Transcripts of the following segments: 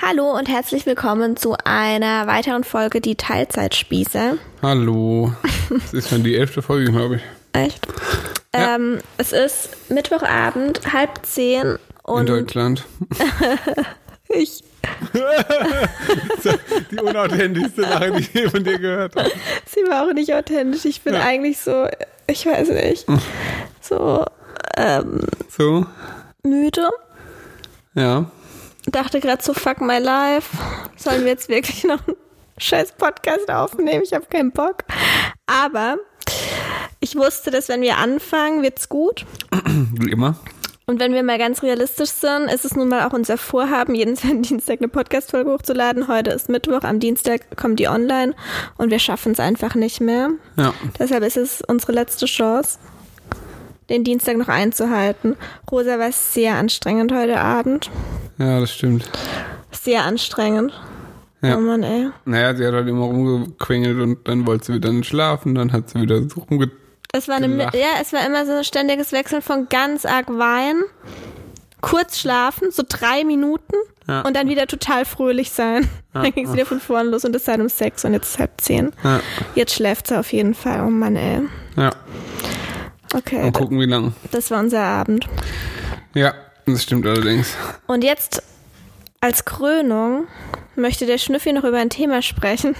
Hallo und herzlich willkommen zu einer weiteren Folge Die Teilzeitspieße. Hallo. Das ist schon die elfte Folge, glaube ich. Echt? Ja. Ähm, es ist Mittwochabend, halb zehn In und Deutschland. ich, Die unauthentischste Sache, die ich je von dir gehört habe. sie war auch nicht authentisch. Ich bin Ja. eigentlich so, ich weiß nicht, so ähm, So, müde. ja. Dachte gerade so, fuck my life. Sollen wir jetzt wirklich noch einen scheiß Podcast aufnehmen? Ich habe keinen Bock. Aber ich wusste, dass wenn wir anfangen, wird's gut. Wie immer. Und wenn wir mal ganz realistisch sind, ist es nun mal auch unser Vorhaben, jeden zweiten Dienstag eine Podcast-Folge hochzuladen. Heute ist Mittwoch, am Dienstag kommt die online und wir schaffen es einfach nicht mehr. Ja. Deshalb ist es unsere letzte Chance, den Dienstag noch einzuhalten. Rosa war sehr anstrengend heute Abend. Ja, das stimmt. Sehr anstrengend. Ja. Oh Mann, ey. Naja, sie hat halt immer rumgequengelt und dann wollte sie wieder nicht schlafen, dann hat sie wieder so rumge... Es war eine, ja, es war immer so ein ständiges Wechseln von ganz arg weinen, kurz schlafen, so drei Minuten Ja. und dann wieder total fröhlich sein. Dann ging es wieder von vorn los und es seit um sechs und jetzt ist halb zehn. Ja. Jetzt schläft sie auf jeden Fall. Oh Mann, ey. ja. Okay, Mal gucken, wie lang. das war unser Abend. Ja, das stimmt allerdings. Und jetzt als Krönung möchte der Schnüffi noch über ein Thema sprechen,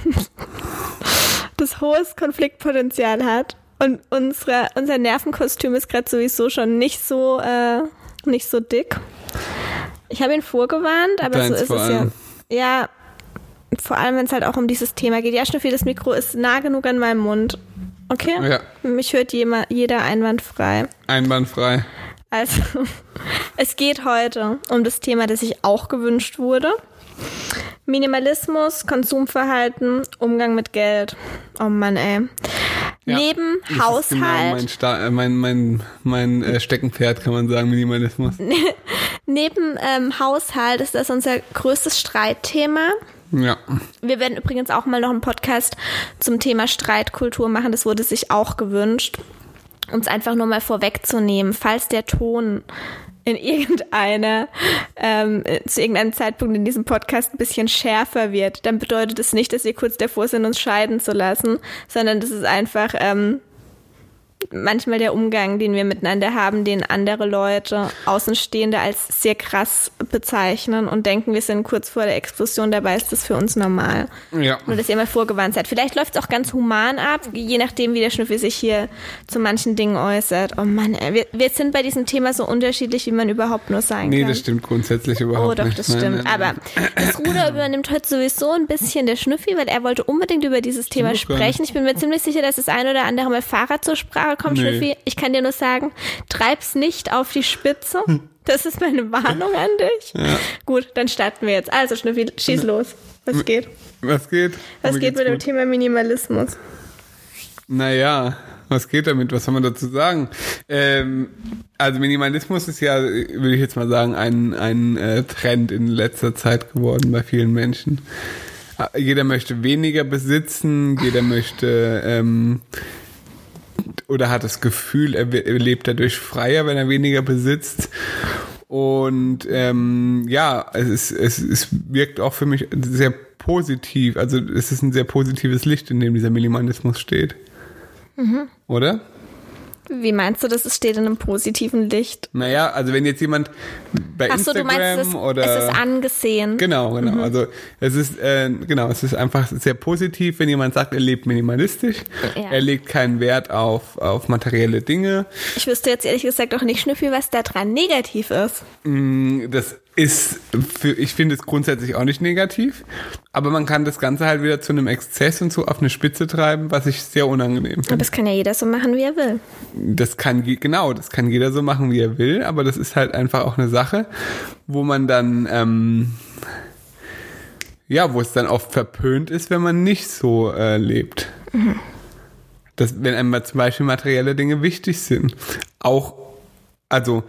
das hohes Konfliktpotenzial hat. Und unsere, unser Nervenkostüm ist gerade sowieso schon nicht so, äh, nicht so dick. Ich habe ihn vorgewarnt, aber Deins so ist es ja. allem. Ja, vor allem, wenn es halt auch um dieses Thema geht. Ja, Schnüffi, das Mikro ist nah genug an meinem Mund. Okay? Ja. Mich hört jeder einwandfrei. Einwandfrei. Also, es geht heute um das Thema, das sich auch gewünscht wurde. Minimalismus, Konsumverhalten, Umgang mit Geld. Oh Mann, ey. Ja. Neben Genau Haushalt, mein, Sta äh, mein, mein, mein äh, Steckenpferd, kann man sagen, Minimalismus. neben ähm, Haushalt ist das unser größtes Streitthema. Ja. Wir werden übrigens auch mal noch einen Podcast zum Thema Streitkultur machen. Das wurde sich auch gewünscht. Es einfach nur mal vorwegzunehmen, falls der Ton in irgendeiner, ähm, zu irgendeinem Zeitpunkt in diesem Podcast ein bisschen schärfer wird, dann bedeutet es nicht, dass wir kurz davor sind, uns scheiden zu lassen, sondern das ist einfach ähm, manchmal der Umgang, den wir miteinander haben, den andere Leute, Außenstehende als sehr krass bezeichnen und denken, wir sind kurz vor der Explosion, dabei ist das für uns normal. Ja. Nur, dass ihr mal vorgewarnt seid. Vielleicht läuft es auch ganz human ab, je nachdem, wie der Schnüffel sich hier zu manchen Dingen äußert. Oh Mann, ey, wir, wir sind bei diesem Thema so unterschiedlich, wie man überhaupt nur sein Nee, kann. das stimmt grundsätzlich überhaupt Oh, doch, nicht. das stimmt. nein, nein. Aber das Ruder übernimmt heute sowieso ein bisschen der Schnüffi, weil er wollte unbedingt über dieses Thema sprechen. Ich bin mir ziemlich sicher, dass das ein oder andere Mal Fahrrad zur Sprache kommt, Nee. Schnüffi. Ich kann dir nur sagen, treib's nicht auf die Spitze. Das ist meine Warnung an dich. Gut, dann starten wir jetzt. Also, Schnüffi, schieß los. Was geht? Was geht? Was Mir geht mit dem gut. Thema Minimalismus? Naja, was geht damit? Was soll man dazu sagen? Ähm, also Minimalismus ist ja, würde ich jetzt mal sagen, ein, ein äh, Trend in letzter Zeit geworden bei vielen Menschen. Äh, Jeder möchte weniger besitzen, jeder möchte ähm, oder hat das Gefühl, er, er lebt dadurch freier, wenn er weniger besitzt. Und ähm, ja, es, ist, es, es wirkt auch für mich sehr positiv. Also es ist ein sehr positives Licht, in dem dieser Minimalismus steht. Oder? Wie meinst du, das es steht in einem positiven Licht? Naja, also wenn jetzt jemand bei Ach so, du Instagram meinst, es, oder es ist angesehen. Genau, genau. Also es ist äh, genau, es ist einfach sehr positiv, wenn jemand sagt, er lebt minimalistisch, Ja. er legt keinen Wert auf auf materielle Dinge. Ich wüsste jetzt ehrlich gesagt auch nicht, Schnüffi, was da dran negativ ist. Mm, Das ist für ich finde es grundsätzlich auch nicht negativ, aber man kann das Ganze halt wieder zu einem Exzess und so auf eine Spitze treiben, was ich sehr unangenehm Aber finde. das kann ja jeder so machen, wie er will. Das kann genau, das kann jeder so machen, wie er will, aber das ist halt einfach auch eine Sache, wo man dann ähm, ja, wo es dann oft verpönt ist, wenn man nicht so äh, lebt. Das, wenn einem zum Beispiel materielle Dinge wichtig sind. Auch, also,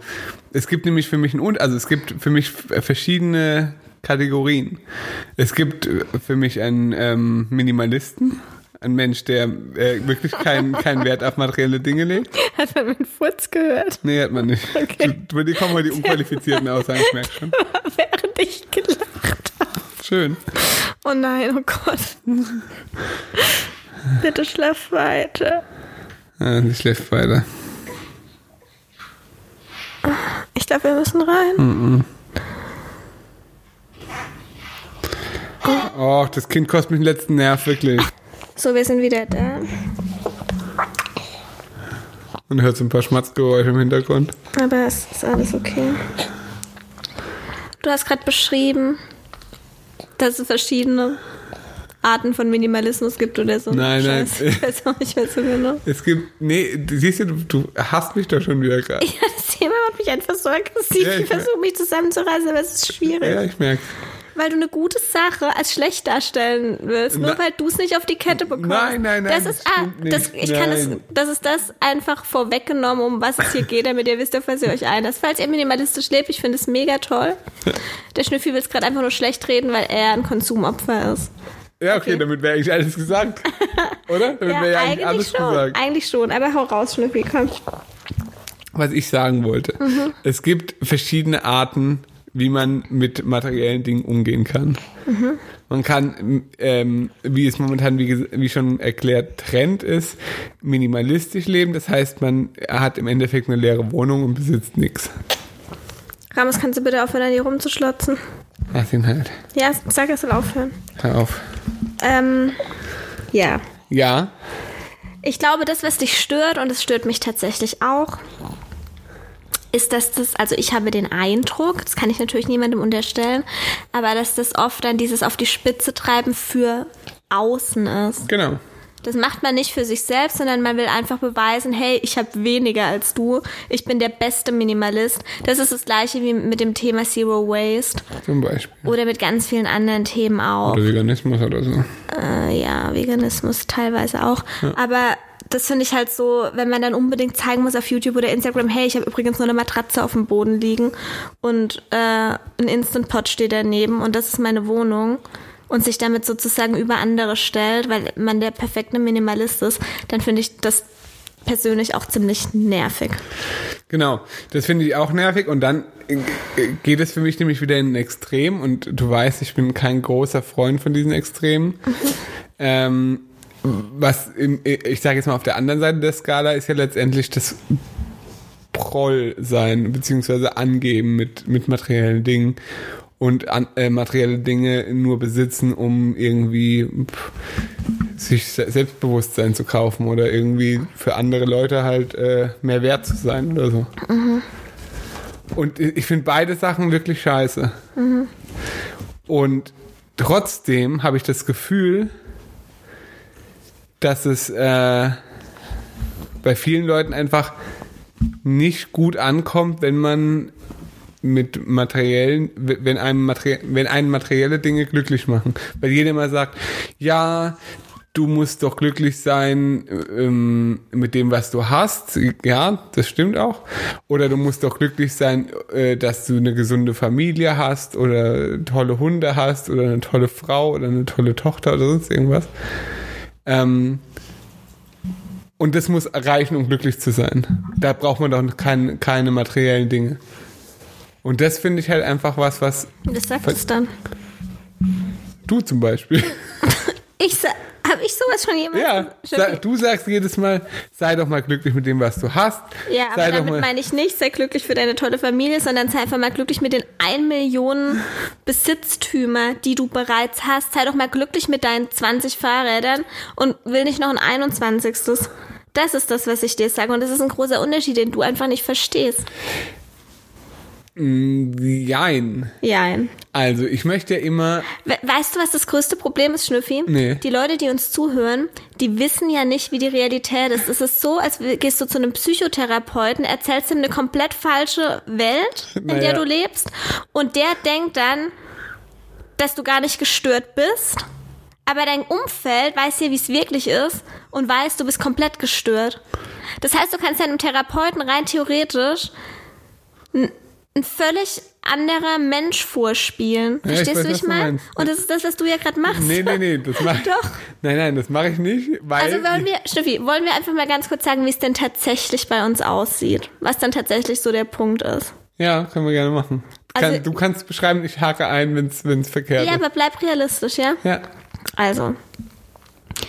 es gibt nämlich für mich ein, Un- also es gibt für mich f- verschiedene Kategorien. Es gibt äh, für mich einen ähm, Minimalisten, ein Mensch, der äh, wirklich keinen keinen Wert auf materielle Dinge legt. Hat man mit Furz gehört, Nee, hat man nicht. Okay. Du, bei dir kommen heute die unqualifizierten Aussagen, ich merke schon. während ich gelacht habe. Schön. Oh nein, oh Gott. Bitte schlaf weiter. Ja, sie schläft weiter. Ich glaube, wir müssen rein. Oh, das Kind kostet mich den letzten Nerv, wirklich. So, wir sind wieder da. Und hört so ein paar Schmatzgeräusche im Hintergrund. Aber es ist alles okay. Du hast gerade beschrieben, dass es verschiedene Arten von Minimalismus gibt oder so. Nein, nein. Ich weiß auch nicht mehr so genau. Es gibt, nee, siehst du, du, hasst mich doch schon wieder gerade. Ja, das Thema macht mich einfach so aggressiv. Ja, ich ich versuche mich zusammenzureißen, aber es ist schwierig. Ja, ich merke. Weil du eine gute Sache als schlecht darstellen willst, nur Na- weil du es nicht auf die Kette bekommst. Nein, nein, nein, Das das ist, ah, stimmt das, ich kann es, Nein. das ist das einfach vorweggenommen, um was es hier geht, damit ihr wisst, auf was ihr euch einlasst. Falls ihr minimalistisch lebt, ich finde es mega toll. Der Schnüffi will es gerade einfach nur schlecht reden, weil er ein Konsumopfer ist. Ja, okay, Okay. damit wäre eigentlich alles gesagt. Oder? Damit Ja, wäre ja eigentlich alles schon. gesagt. Eigentlich schon, aber hau raus, Schnüffi, komm. Was ich sagen wollte. Mhm. Es gibt verschiedene Arten, wie man mit materiellen Dingen umgehen kann. Mhm. Man kann, ähm, wie es momentan, wie, wie schon erklärt, Trend ist, minimalistisch leben. Das heißt, man hat im Endeffekt eine leere Wohnung und besitzt nichts. Ramos, kannst du bitte aufhören, an dir rumzuschlotzen? Lass ihn halt. Ja, sag, er soll aufhören. Hör auf. Ähm, ja. Ja, Ich glaube, das, was dich stört, und es stört mich tatsächlich auch, ist, dass das, also ich habe den Eindruck, das kann ich natürlich niemandem unterstellen, aber dass das oft dann dieses auf die Spitze treiben für außen ist. genau. Das macht man nicht für sich selbst, sondern man will einfach beweisen, hey, ich habe weniger als du, ich bin der beste Minimalist. Das ist das gleiche wie mit dem Thema Zero Waste Zum Beispiel. oder mit ganz vielen anderen Themen auch. Oder Veganismus oder so. Äh, ja, Veganismus teilweise auch. Aber das finde ich halt so, wenn man dann unbedingt zeigen muss auf YouTube oder Instagram, hey, ich habe übrigens nur eine Matratze auf dem Boden liegen und äh, ein Instant Pot steht daneben und das ist meine Wohnung und sich damit sozusagen über andere stellt, weil man der perfekte Minimalist ist, dann finde ich das persönlich auch ziemlich nervig. Genau, das finde ich auch nervig und dann äh, geht es für mich nämlich wieder in ein Extrem und du weißt, ich bin kein großer Freund von diesen Extremen. ähm, was im, ich sage jetzt mal auf der anderen Seite der Skala ist ja letztendlich das Proll sein beziehungsweise angeben mit mit materiellen Dingen und an, äh, materielle Dinge nur besitzen, um irgendwie pff, sich Se- Selbstbewusstsein zu kaufen oder irgendwie für andere Leute halt äh, mehr wert zu sein oder so. Und ich finde beide Sachen wirklich scheiße. Und trotzdem habe ich das Gefühl, dass es äh, bei vielen Leuten einfach nicht gut ankommt, wenn man mit materiellen, wenn einem Materie, wenn einen materielle Dinge glücklich machen. Weil jeder immer sagt, ja, du musst doch glücklich sein ähm, mit dem, was du hast. Ja, das stimmt auch. Oder du musst doch glücklich sein, äh, dass du eine gesunde Familie hast oder tolle Hunde hast oder eine tolle Frau oder eine tolle Tochter oder sonst irgendwas. Ähm, und das muss reichen, um glücklich zu sein. Da braucht man doch kein, keine materiellen Dinge. Und das finde ich halt einfach was, was Das sagt es dann. du zum Beispiel. Ich sa habe ich sowas schon jemals? Ja, sa- du sagst jedes Mal, sei doch mal glücklich mit dem, was du hast. Ja, aber sei damit meine ich nicht, sei glücklich für deine tolle Familie, sondern sei einfach mal glücklich mit den 1 Millionen Besitztümer, die du bereits hast. Sei doch mal glücklich mit deinen 20 Fahrrädern und will nicht noch ein 21. Das ist das, was ich dir sage. Und das ist ein großer Unterschied, den du einfach nicht verstehst. Jein. Ja. Also, ich möchte ja immer, We weißt du, was das größte Problem ist, Schnüffi? Nee. Die Leute, die uns zuhören, die wissen ja nicht, wie die Realität ist. Es ist so, als gehst du zu einem Psychotherapeuten, erzählst ihm eine komplett falsche Welt, in Naja. der du lebst, und der denkt dann, dass du gar nicht gestört bist. Aber dein Umfeld weiß ja, wie es wirklich ist und weiß, du bist komplett gestört. Das heißt, du kannst deinem Therapeuten rein theoretisch ein, völlig anderer Mensch vorspielen. Ja, ich Verstehst weiß, du, was ich meine? Und das ist das, was du ja gerade machst. nee, nee, nee, das mach Doch. Nein, nein, das mache ich nicht, weil. Also wollen wir, Schnüffi, wollen wir einfach mal ganz kurz sagen, wie es denn tatsächlich bei uns aussieht? Was dann tatsächlich so der Punkt ist? ja, können wir gerne machen. Also- Kann, du kannst beschreiben, ich hake ein, wenn es verkehrt Ja, ist. aber bleib realistisch, ja? Ja, Also,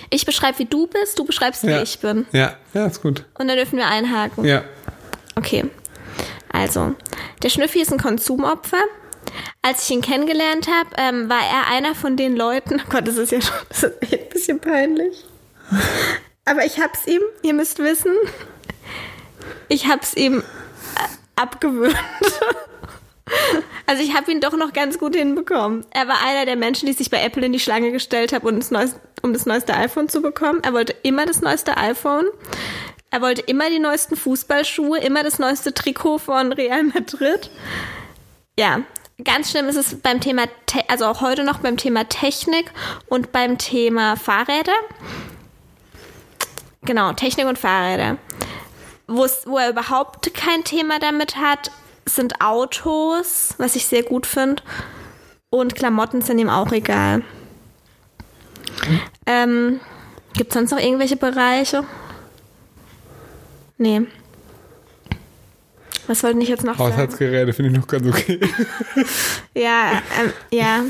ich beschreibe, wie du bist, du beschreibst, wie ja. ich bin. Ja, ja, ist gut. Und dann dürfen wir einhaken. Ja. Okay. Also, der Schnüffi ist ein Konsumopfer. Als ich ihn kennengelernt habe, ähm, war er einer von den Leuten. Oh Gott, das ist ja schon das ist ein bisschen peinlich. Aber ich hab's ihm, ihr müsst wissen, ich hab's ihm äh, abgewöhnt. Also ich habe ihn doch noch ganz gut hinbekommen. Er war einer der Menschen, die sich bei Apple in die Schlange gestellt haben, um um das neueste iPhone zu bekommen. Er wollte immer das neueste iPhone. Er wollte immer die neuesten Fußballschuhe, immer das neueste Trikot von Real Madrid. Ja, ganz schlimm ist es beim Thema, Te also auch heute noch beim Thema Technik und beim Thema Fahrräder. Genau, Technik und Fahrräder. Wo's, wo er überhaupt kein Thema damit hat, sind Autos, was ich sehr gut finde. Und Klamotten sind ihm auch egal. Ähm, Gibt es sonst noch irgendwelche Bereiche? Nee. Was wollte ich jetzt noch sagen? Haushaltsgeräte finde ich noch ganz okay. Ja, ähm, ja.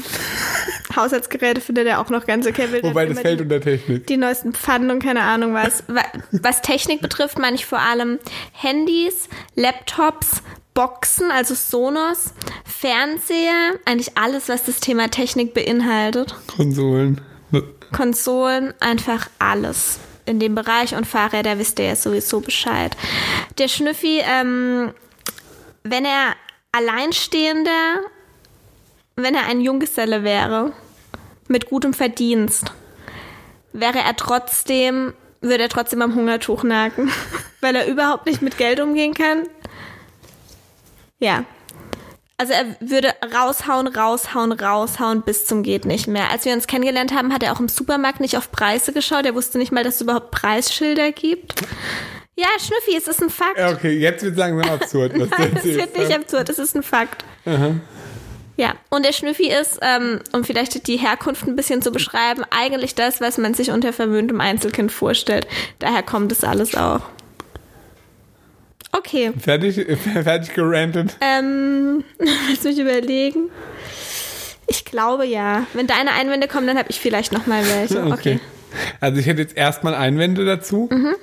Haushaltsgeräte findet er auch noch ganz okay. Will Wobei das fällt die, unter Technik. die neuesten Pfannen und keine Ahnung was. Wa- Was Technik betrifft, meine ich vor allem Handys, Laptops, Boxen, also Sonos, Fernseher, eigentlich alles, was das Thema Technik beinhaltet. Konsolen. Konsolen, einfach alles in dem Bereich und Fahrräder wisst ihr ja sowieso Bescheid. Der Schnüffi, ähm, wenn er alleinstehender, wenn er ein Junggeselle wäre, mit gutem Verdienst, wäre er trotzdem, würde er trotzdem am Hungertuch nagen, weil er überhaupt nicht mit Geld umgehen kann. Ja. Also er würde raushauen, raushauen, raushauen bis zum geht nicht mehr. Als wir uns kennengelernt haben, hat er auch im Supermarkt nicht auf Preise geschaut. Er wusste nicht mal, dass es überhaupt Preisschilder gibt. Ja, Schnüffi, es ist ein Fakt. Okay, jetzt wird langsam absurd. Was Nein, es wird nicht absurd, es ist ein Fakt. Ja, und der Schnüffi ist, ähm, um vielleicht die Herkunft ein bisschen zu beschreiben, eigentlich das, was man sich unter verwöhntem Einzelkind vorstellt. Daher kommt es alles auch. Okay, Fertig, fertig gerantet. ähm, lass mich überlegen. Ich glaube ja. Wenn deine Einwände kommen, dann habe ich vielleicht noch mal welche. Okay. Also ich hätte jetzt erstmal Einwände dazu. Mhm.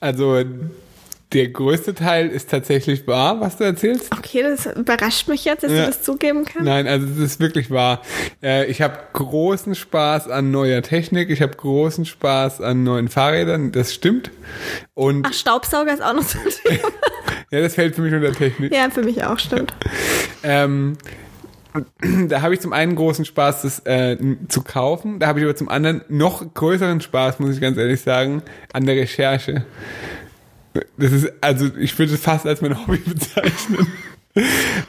Also der größte Teil ist tatsächlich wahr, was du erzählst. Okay, das überrascht mich jetzt, dass Ja. du das zugeben kannst. Nein, also es ist wirklich wahr. Äh, ich habe großen Spaß an neuer Technik. Ich habe großen Spaß an neuen Fahrrädern. Das stimmt. Und Ach, Staubsauger ist auch noch so ein Thema. ja, das fällt für mich unter Technik. Ja, für mich auch, stimmt. Ähm, da habe ich zum einen großen Spaß, das äh, zu kaufen. Da habe ich aber zum anderen noch größeren Spaß, muss ich ganz ehrlich sagen, an der Recherche. Das ist, also ich würde es fast als mein Hobby bezeichnen.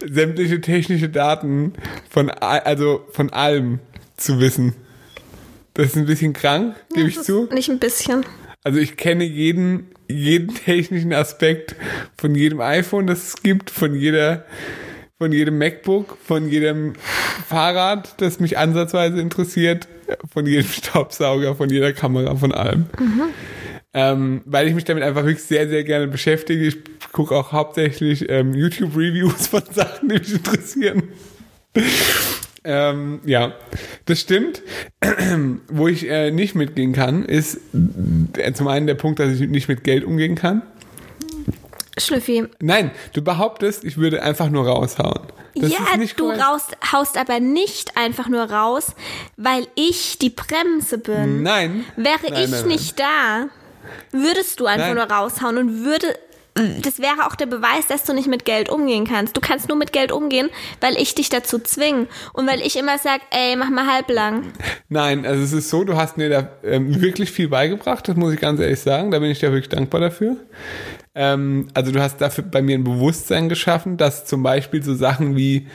Sämtliche technische Daten von, also von allem zu wissen. Das ist ein bisschen krank, gebe ich zu. Nicht ein bisschen. Also ich kenne jeden, jeden technischen Aspekt von jedem iPhone, das es gibt, von jeder, von jedem MacBook, von jedem Fahrrad, das mich ansatzweise interessiert, von jedem Staubsauger, von jeder Kamera, von allem. Ähm, weil ich mich damit einfach wirklich sehr, sehr gerne beschäftige. Ich gucke auch hauptsächlich ähm, YouTube-Reviews von Sachen, die mich interessieren. Ähm, ja, das stimmt. Wo ich äh, nicht mitgehen kann, ist äh, zum einen der Punkt, dass ich nicht mit Geld umgehen kann. Schnüffi. Nein, du behauptest, ich würde einfach nur raushauen. Das ja, du korrekt. raus, haust aber nicht einfach nur raus, weil ich die Bremse bin. Nein. Wäre Nein, ich nein, nein. nicht da, würdest du einfach Nein. nur raushauen und würde. Das wäre auch der Beweis, dass du nicht mit Geld umgehen kannst. Du kannst nur mit Geld umgehen, weil ich dich dazu zwinge. Und weil ich immer sag, ey, mach mal halblang. Nein, also es ist so, du hast mir da ähm, wirklich viel beigebracht, das muss ich ganz ehrlich sagen. Da bin ich dir wirklich dankbar dafür. Ähm, also du hast dafür bei mir ein Bewusstsein geschaffen, dass zum Beispiel so Sachen wie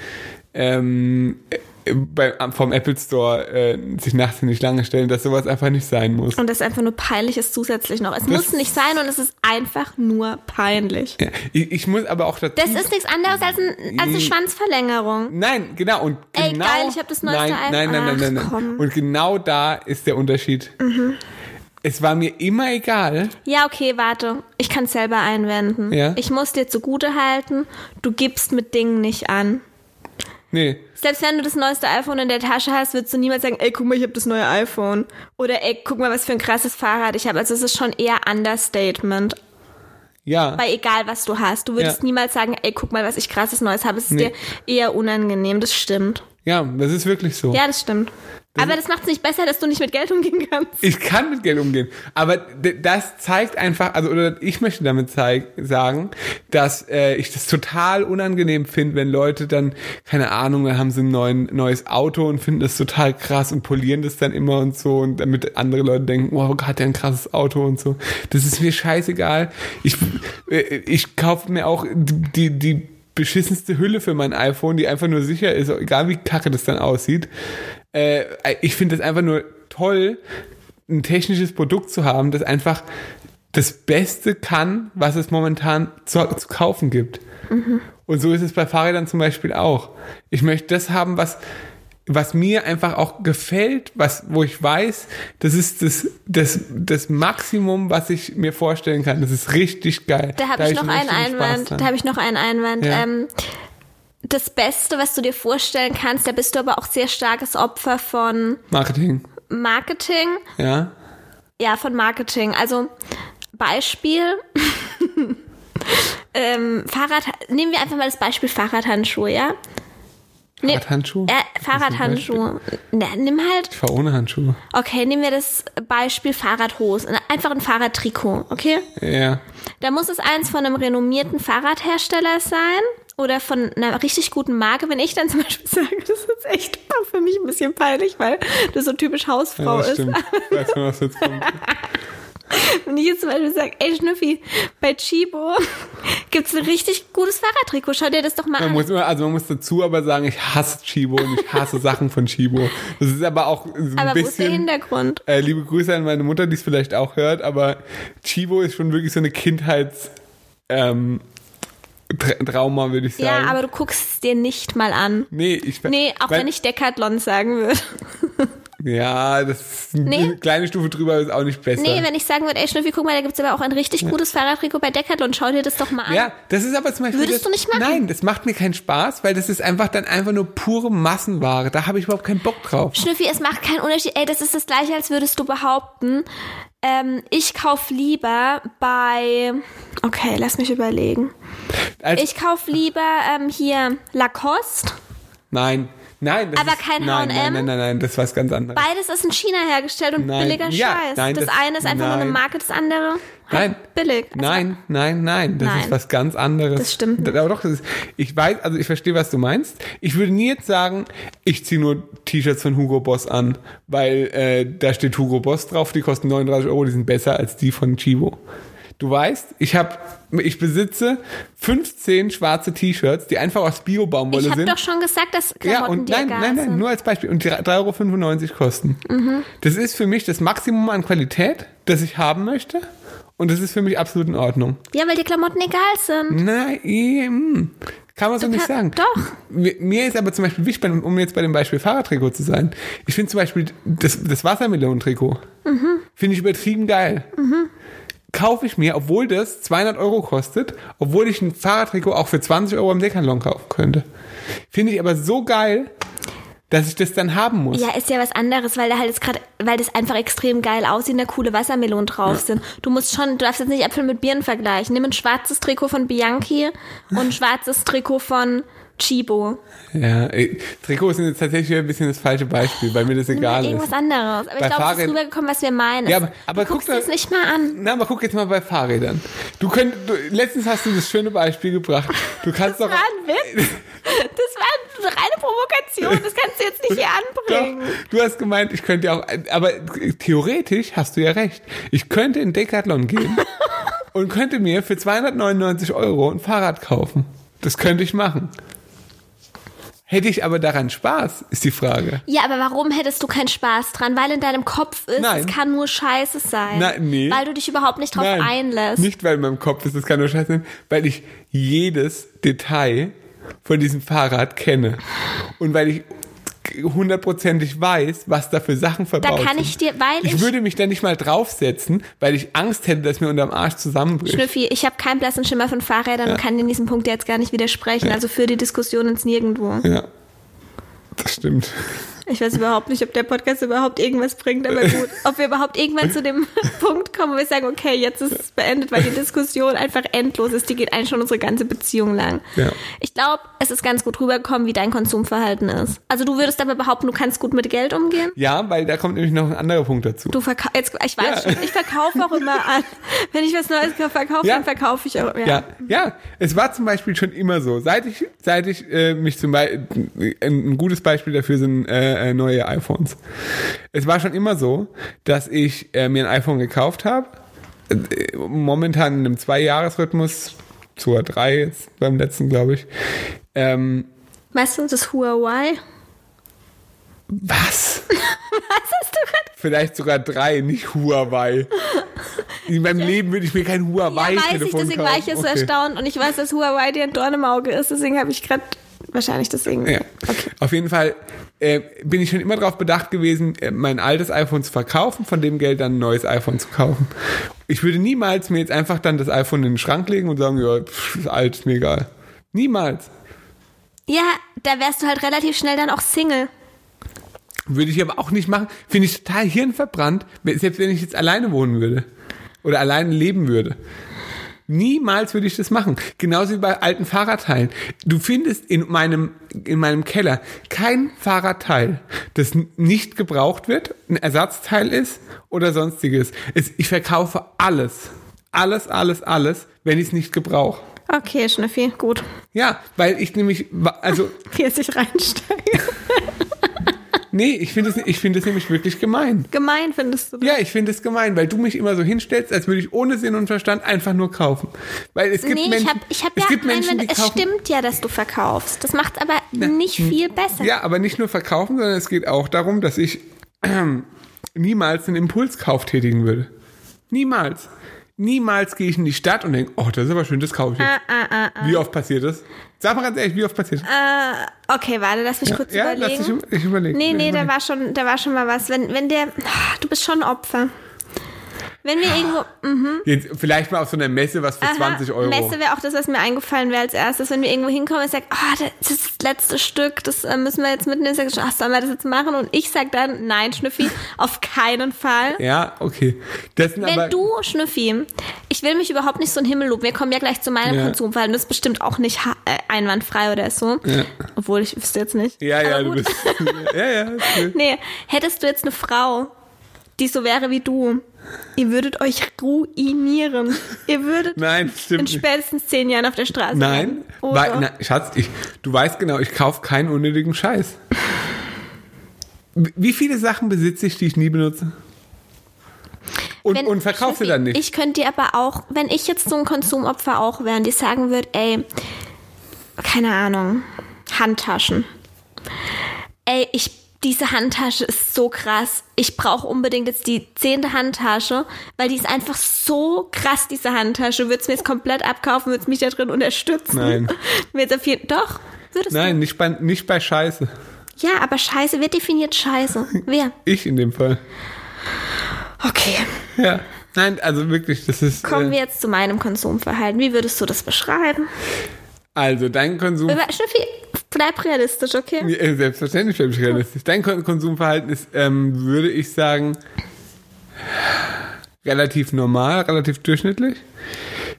ähm, äh, bei, vom Apple Store äh, sich nachts nicht lange stellen, dass sowas einfach nicht sein muss. Und das einfach nur peinlich ist zusätzlich noch. Es muss nicht sein und es ist einfach nur peinlich. Ja, ich, ich muss aber auch dazu. Das ist nichts anderes als, ein, als eine Schwanzverlängerung. Nein, genau. Und Ey, genau, geil, ich hab das neueste nein, nein, nein, nein, nein, nein. Mhm. Und genau da ist der Unterschied. Es war mir immer egal. Ja, okay, warte. Ich kann selber einwenden. Ja. Ich muss dir zugute halten, du gibst mit Dingen nicht an. Nee. Selbst wenn du das neueste iPhone in der Tasche hast, würdest du niemals sagen, ey, guck mal, ich habe das neue iPhone. Oder ey, guck mal, was für ein krasses Fahrrad ich habe. Also es ist schon eher Understatement. Ja. Bei egal, was du hast. Du würdest Ja. niemals sagen, ey, guck mal, was ich krasses Neues habe. Es ist Nee. dir eher unangenehm. Das stimmt. Ja, das ist wirklich so. Ja, das stimmt. Aber das macht es nicht besser, dass du nicht mit Geld umgehen kannst. Ich kann mit Geld umgehen, aber das zeigt einfach, also oder ich möchte damit zeig, sagen, dass äh, ich das total unangenehm finde, wenn Leute dann keine Ahnung, dann haben sie ein neuen, neues Auto und finden das total krass und polieren das dann immer und so und damit andere Leute denken, wow, hat der ein krasses Auto und so. Das ist mir scheißegal. Ich äh, ich kaufe mir auch die die beschissenste Hülle für mein iPhone, die einfach nur sicher ist, egal wie kacke das dann aussieht. Äh, ich finde das einfach nur toll, ein technisches Produkt zu haben, das einfach das Beste kann, was es momentan zu, zu kaufen gibt. Und so ist es bei Fahrrädern zum Beispiel auch. Ich möchte das haben, was, was mir einfach auch gefällt, was, wo ich weiß, das ist das, das, das Maximum, was ich mir vorstellen kann. Das ist richtig geil. Da habe ich noch einen Einwand. Da habe ich noch einen Einwand. Ja. Ähm, das Beste, was du dir vorstellen kannst, da bist du aber auch sehr starkes Opfer von Marketing. Marketing. Ja. Ja, von Marketing. Also Beispiel. ähm, Fahrrad. Nehmen wir einfach mal das Beispiel Fahrradhandschuhe, ja? Nee, Fahrradhandschuhe? Äh, Fahrradhandschuhe. Na, nimm halt. Ich fahre ohne Handschuhe. Okay, nehmen wir das Beispiel Fahrradhosen. Einfach ein Fahrradtrikot, okay? Ja. Da muss es eins von einem renommierten Fahrradhersteller sein oder von einer richtig guten Marke. Wenn ich dann zum Beispiel sage, das ist echt für mich ein bisschen peinlich, weil das so typisch Hausfrau ja das ist. stimmt. Weiß schon, was jetzt kommt. Wenn ich jetzt zum Beispiel sage, ey Schnüffi, bei Chibo gibt's ein richtig gutes Fahrradtrikot. Schau dir das doch mal Man an. muss immer, also man muss dazu aber sagen, ich hasse Chibo und ich hasse Sachen von Chibo. Das ist aber auch so ein Aber wo ist der bisschen. Hintergrund? Äh, liebe Grüße an meine Mutter, die es vielleicht auch hört, aber Chibo ist schon wirklich so eine Kindheits ähm, Tra Trauma, würde ich sagen. Ja, aber du guckst es dir nicht mal an. nee, ich Nee, auch weil- wenn ich Decathlon sagen würde. Ja, das ist eine Nee. kleine Stufe drüber ist auch nicht besser. Nee, wenn ich sagen würde, ey Schnüffi, guck mal, da gibt's aber auch ein richtig gutes Fahrradtrikot bei Decathlon. Schau dir das doch mal an. Ja, das ist aber zum Beispiel. Würdest das, du nicht machen? Nein, das macht mir keinen Spaß, weil das ist einfach dann einfach nur pure Massenware. Da habe ich überhaupt keinen Bock drauf. Schnüffi, es macht keinen Unterschied. Ey, das ist das gleiche, als würdest du behaupten, ähm, ich kauf lieber bei. Okay, lass mich überlegen. Als, Ich kauf lieber ähm, hier Lacoste. nein, nein. Das Aber ist, kein nein, H&M? Nein, nein, nein, nein, das ist was ganz anderes. Beides ist in China hergestellt und Nein. billiger Ja, Scheiß. nein, das, das- eine ist einfach nur eine nein. Marke, das andere Nein. halt billig. Also, Nein, nein, nein, das Nein. ist was ganz anderes. Das stimmt nicht. Aber doch, ist, ich weiß, also ich verstehe, was du meinst. Ich würde nie jetzt sagen, ich ziehe nur T-Shirts von Hugo Boss an, weil äh, da steht Hugo Boss drauf, die kosten 39 Euro, die sind besser als die von Chibo. Du weißt, ich habe, ich besitze 15 schwarze T-Shirts, die einfach aus Bio-Baumwolle Ich habe sind. doch schon gesagt, dass Ja, Klamotten und dir nein, nein, nein, sind. nur als Beispiel. Und die 3,95 Euro kosten. Mhm. Das ist für mich das Maximum an Qualität, das ich haben möchte. Und das ist für mich absolut in Ordnung. Ja, weil dir Klamotten egal sind. Nein, kann man so nicht sagen. doch. Mir, ist aber zum Beispiel wichtig, um jetzt bei dem Beispiel Fahrradtrikot zu sein, ich finde zum Beispiel das, das Wassermelonentrikot, Mhm. finde ich übertrieben geil. Kaufe ich mir, obwohl das 200 Euro kostet, obwohl ich ein Fahrradtrikot auch für 20 Euro im Decathlon kaufen könnte. Finde ich aber so geil, dass ich das dann haben muss. Ja, ist ja was anderes, weil da halt jetzt gerade, weil das einfach extrem geil aussieht und da coole Wassermelonen drauf sind. Du musst schon, du darfst jetzt nicht Äpfel mit Birnen vergleichen. Nimm ein schwarzes Trikot von Bianchi und ein schwarzes Trikot von Chibo. Ja, äh, Trikots sind jetzt tatsächlich ein bisschen das falsche Beispiel, weil mir das egal ist. irgendwas anderes. Aber Bei ich glaube, es ist rübergekommen, was wir meinen. Ja, aber- aber du guckst guck dir doch- das nicht mal an. Na, aber guck jetzt mal bei Fahrrädern. Du könnt, du, letztens hast du das schöne Beispiel gebracht. Du kannst doch, Das war ein Witz. Das war eine reine Provokation. Das kannst du jetzt nicht hier anbringen. doch, du hast gemeint, ich könnte auch, aber theoretisch hast du ja recht. Ich könnte in Decathlon gehen und könnte mir für 299 Euro ein Fahrrad kaufen. Das könnte ich machen. Hätte ich aber daran Spaß, ist die Frage. Ja, aber warum hättest du keinen Spaß dran? Weil in deinem Kopf ist, Nein. es kann nur Scheiße sein. Nein, nee. Weil du dich überhaupt nicht drauf Nein, einlässt. nicht weil in meinem Kopf ist, das kann nur scheiße sein, weil ich jedes Detail von diesem Fahrrad kenne. Und weil ich hundertprozentig weiß, was da für Sachen verbaut kann sind. ich dir- weil ich, ich- würde mich da nicht mal draufsetzen, weil ich Angst hätte, dass mir unterm Arsch zusammenbricht. Schnüffi, ich habe keinen blassen Schimmer von Fahrrädern und kann in diesem Punkt jetzt gar nicht widersprechen. Also für die Diskussion ins Nirgendwo. Ja. Das stimmt. Ich weiß überhaupt nicht, ob der Podcast überhaupt irgendwas bringt, aber gut. Ob wir überhaupt irgendwann zu dem Punkt kommen, wo wir sagen, okay, jetzt ist es beendet, weil die Diskussion einfach endlos ist. Die geht eigentlich schon unsere ganze Beziehung lang. Ja. Ich glaube, es ist ganz gut rübergekommen, wie dein Konsumverhalten ist. Also du würdest aber behaupten, du kannst gut mit Geld umgehen? Ja, weil da kommt nämlich noch ein anderer Punkt dazu. Du verkaufst, ich weiß Ja. schon, ich verkaufe auch immer an. Wenn ich was Neues verkaufe, Ja. dann verkaufe ich auch. Ja. Ja, ja, es war zum Beispiel schon immer so. Seit ich, seit ich äh, mich zum Beispiel, ein, ein gutes Beispiel dafür sind äh, äh, neue iPhones. Es war schon immer so, dass ich äh, mir ein iPhone gekauft habe, äh, momentan in einem Zwei-Jahres-Rhythmus, sogar drei jetzt beim letzten, glaube ich. Ähm, du, das Huawei? was? Was hast du gerade Vielleicht sogar drei, nicht Huawei. In meinem Leben würde ich mir kein Ja, Huawei-Telefon weiß ich, deswegen war ich jetzt so Okay. erstaunt und ich weiß, dass Huawei dir ein Dorn im Auge ist, deswegen habe ich gerade wahrscheinlich deswegen. Ja. Auf jeden Fall äh, bin ich schon immer darauf bedacht gewesen, äh, mein altes iPhone zu verkaufen, von dem Geld dann ein neues iPhone zu kaufen. Ich würde niemals mir jetzt einfach dann das iPhone in den Schrank legen und sagen, ja, pff, alt, ist mir egal. Niemals. Ja, da wärst du halt relativ schnell dann auch Single. Würde ich aber auch nicht machen. Finde ich total hirnverbrannt, selbst wenn ich jetzt alleine wohnen würde. Oder alleine leben würde. Niemals würde ich das machen. Genauso wie bei alten Fahrradteilen. Du findest in meinem, in meinem Keller kein Fahrradteil, das nicht gebraucht wird, ein Ersatzteil ist oder sonstiges. Es, ich verkaufe alles. Alles, alles, alles, wenn ich es nicht gebrauche. Okay, Schnüffi, gut. Ja, weil ich nämlich, also, Hier sich reinsteigen. Nee, ich finde es, ich es nämlich wirklich gemein. Gemein findest du das? Ja, ich finde es gemein, weil du mich immer so hinstellst, als würde ich ohne Sinn und Verstand einfach nur kaufen. Weil es gibt Nee, Menschen, ich habe ich hab es ja, gibt Menschen, nein, die es kaufen. stimmt ja, dass du verkaufst. Das macht aber nicht viel besser. Ja, aber nicht nur verkaufen, sondern es geht auch darum, dass ich ähm, niemals einen Impulskauf tätigen würde. Niemals. Niemals gehe ich in die Stadt und denke, oh, das ist aber schön, das kaufe ich jetzt. Ah, Wie oft passiert das? Sag mal ganz ehrlich, wie oft passiert? Äh, okay, warte, lass mich kurz ja, überlegen. lass dich, ich überlegen. Nee, nee, Ich da überlegen. war schon, da war schon mal was. Wenn, wenn der, du bist schon Opfer. Wenn wir irgendwo, Jetzt vielleicht mal auf so einer Messe was für aha, 20 Euro. Messe wäre auch das, was mir eingefallen wäre als erstes, wenn wir irgendwo hinkommen und sagt, ah, das ist das letzte Stück, das äh, müssen wir jetzt mitnehmen. Sag ich, ach, sollen wir das jetzt machen? Und ich sag dann, nein, Schnüffi, auf keinen Fall. Ja, okay. Wenn du, Schnüffi, ich will mich überhaupt nicht so in den Himmel loben. Wir kommen ja gleich zu meinem Ja. Konsumverhalten. Das ist bestimmt auch nicht äh, einwandfrei oder so. Ja. Obwohl, ich wüsste jetzt nicht. Ja, ja, du bist. ja, ja. gut. Nee, hättest du jetzt eine Frau, die so wäre wie du, ihr würdet euch ruinieren. Ihr würdet Nein, in spätestens zehn Jahren auf der Straße Nein, weil, na, Schatz, ich, du weißt genau, ich kaufe keinen unnötigen Scheiß. Wie viele Sachen besitze ich, die ich nie benutze? Und, Wenn- und verkaufe sie dann nicht. Ich könnte dir aber auch, wenn ich jetzt so ein Konsumopfer auch wäre und die sagen würde, ey, keine Ahnung, Handtaschen. Ey, ich, diese Handtasche ist so krass. Ich brauche unbedingt jetzt die zehnte Handtasche, weil die ist einfach so krass, diese Handtasche. Würdest du mir jetzt komplett abkaufen, würdest mich da drin unterstützen? Nein. Auf jeden, doch, würdest Nein, nicht bei, nicht bei Scheiße. du. Ja, aber Scheiße, wer definiert Scheiße? Wer? Ich in dem Fall. Okay. Ja. Nein, also wirklich, das ist. Kommen äh, wir jetzt zu meinem Konsumverhalten. Wie würdest du das beschreiben? Also, dein Konsum. Schnüffi, bleib realistisch, okay? Selbstverständlich bleibe ich realistisch. Dein Kon- Konsumverhalten ist, ähm, würde ich sagen, relativ normal, relativ durchschnittlich.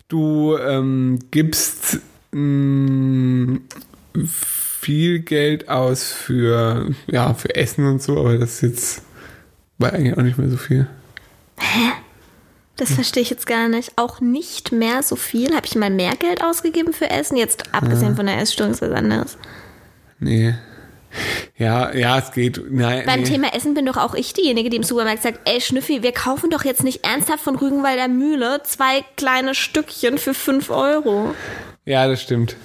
Du ähm, gibst mh, viel Geld aus für, ja, für Essen und so, aber das ist jetzt war eigentlich auch nicht mehr so viel. Das verstehe ich jetzt gar nicht. Auch nicht mehr so viel. Habe ich mal mehr Geld ausgegeben für Essen? Jetzt abgesehen von der Essstörung ist was anderes. Nee. Ja, ja, es geht. Nein, Beim nee. Thema Essen bin doch auch ich diejenige, die im Supermarkt sagt, ey Schnüffi, wir kaufen doch jetzt nicht ernsthaft von Rügenwalder Mühle zwei kleine Stückchen für 5 Euro. Ja, das stimmt.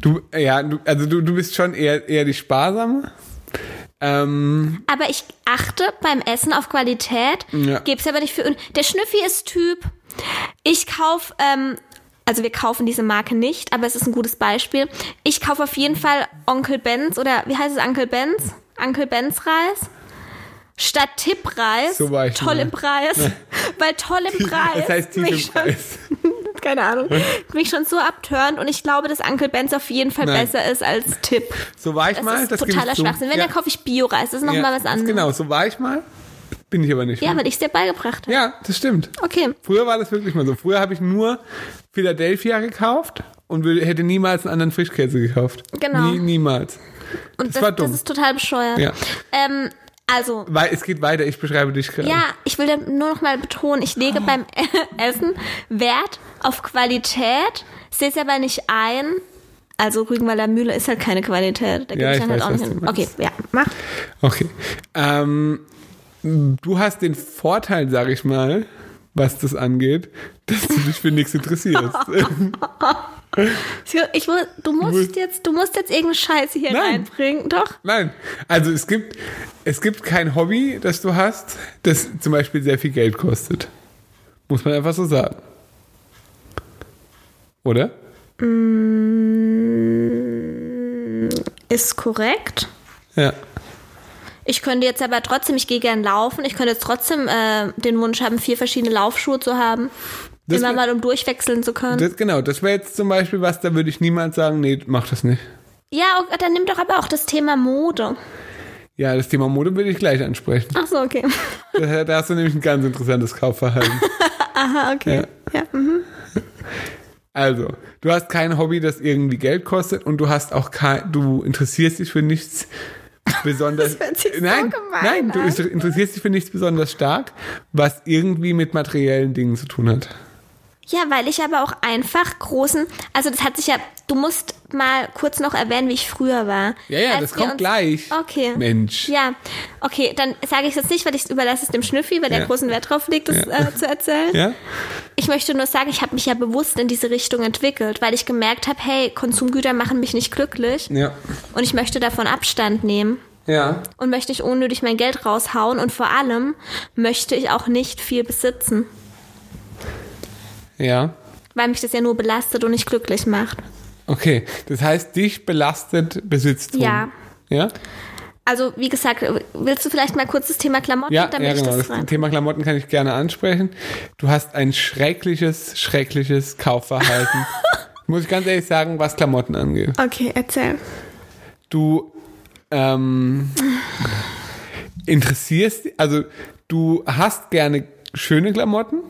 Du, ja, du, also du, du bist schon eher, eher die Sparsame. Ähm, Aber ich achte beim Essen auf Qualität, Ja. gebe es aber nicht für... Der Schnüffi ist Typ, ich kaufe... Ähm, also wir kaufen diese Marke nicht, aber es ist ein gutes Beispiel. Ich kaufe auf jeden Fall Onkel Benz oder wie heißt es Onkel Benz? Onkel Benz Reis. Statt Tippreis, So toll im Preis, weil toll im Preis. das heißt tief im Preis. keine Ahnung. Mich schon so abturnt und ich glaube, dass Uncle Ben's auf jeden Fall Nein. besser ist als Tipp. So war ich Das mal. ist das gebe totaler. Schwachsinn. Wenn, ja. dann kaufe ich Bio-Reis. Das ist nochmal ja, was anderes. Genau, so war ich mal. Bin ich aber nicht. Ja, weil ich es dir beigebracht habe. ja, das stimmt. Okay. Früher war das wirklich mal so. Früher habe ich nur Philadelphia gekauft und hätte niemals einen anderen Frischkäse gekauft. Genau. Nie, niemals. Und Das das, war dumm. das ist total bescheuert. Ja. Ähm, also, Weil es geht weiter, ich beschreibe dich gerade. ja, ich will nur noch mal betonen, ich lege beim Essen Wert auf Qualität, sehe es aber nicht ein. Also Rügenwalder Mühle ist halt keine Qualität. Da gebe Ja, ich ich dann halt weiß, auch nicht hin. Okay, ja, mach. Okay. Ähm, du hast den Vorteil, sag ich mal, was das angeht, dass du dich für nichts interessierst. Ich, du musst musst- jetzt, du musst jetzt irgendeine Scheiße hier Nein. reinbringen, doch? Nein, also es gibt, es gibt kein Hobby, das du hast, das zum Beispiel sehr viel Geld kostet. Muss man einfach so sagen. Oder? Ist korrekt. Ja. Ich könnte jetzt aber trotzdem, ich gehe gern laufen, ich könnte jetzt trotzdem äh, den Wunsch haben, vier verschiedene Laufschuhe zu haben. Das immer mal, um durchwechseln zu können. Das, genau, das wäre jetzt zum Beispiel was, da würde ich niemals sagen, nee, mach das nicht. ja, dann nimm doch aber auch das Thema Mode. Ja, das Thema Mode will ich gleich ansprechen. Ach so, okay. Da, da hast du nämlich ein ganz interessantes Kaufverhalten. Aha, okay. Ja. mhm. Also, du hast kein Hobby, das irgendwie Geld kostet und du hast auch kein, du interessierst dich für nichts besonders. Sich so nein, nein, du an. interessierst dich für nichts besonders stark, was irgendwie mit materiellen Dingen zu tun hat. Ja, weil ich aber auch einfach großen, also das hat sich ja, du musst mal kurz noch erwähnen, wie ich früher war. Ja, ja, Als das kommt uns- gleich. Okay. Mensch. Ja, okay, dann sage ich es jetzt nicht, weil ich es überlasse es dem Schnüffi, weil der Ja. großen Wert drauf legt, das äh, zu erzählen. Ja? Ich möchte nur sagen, ich habe mich ja bewusst in diese Richtung entwickelt, weil ich gemerkt habe, hey, Konsumgüter machen mich nicht glücklich Ja. und ich möchte davon Abstand nehmen Ja. und möchte nicht unnötig mein Geld raushauen und vor allem möchte ich auch nicht viel besitzen, Ja. weil mich das ja nur belastet und nicht glücklich macht. Okay. Das heißt, dich belastet Besitztum. Ja. Ja? Also, wie gesagt, willst du vielleicht mal kurz das Thema Klamotten, Ja, damit ja, ich genau. das Das. Thema Klamotten kann ich gerne ansprechen. Du hast ein schreckliches, schreckliches Kaufverhalten. Muss ich ganz ehrlich sagen, was Klamotten angeht. Okay, erzähl. Du ähm, interessierst, also du hast gerne schöne Klamotten,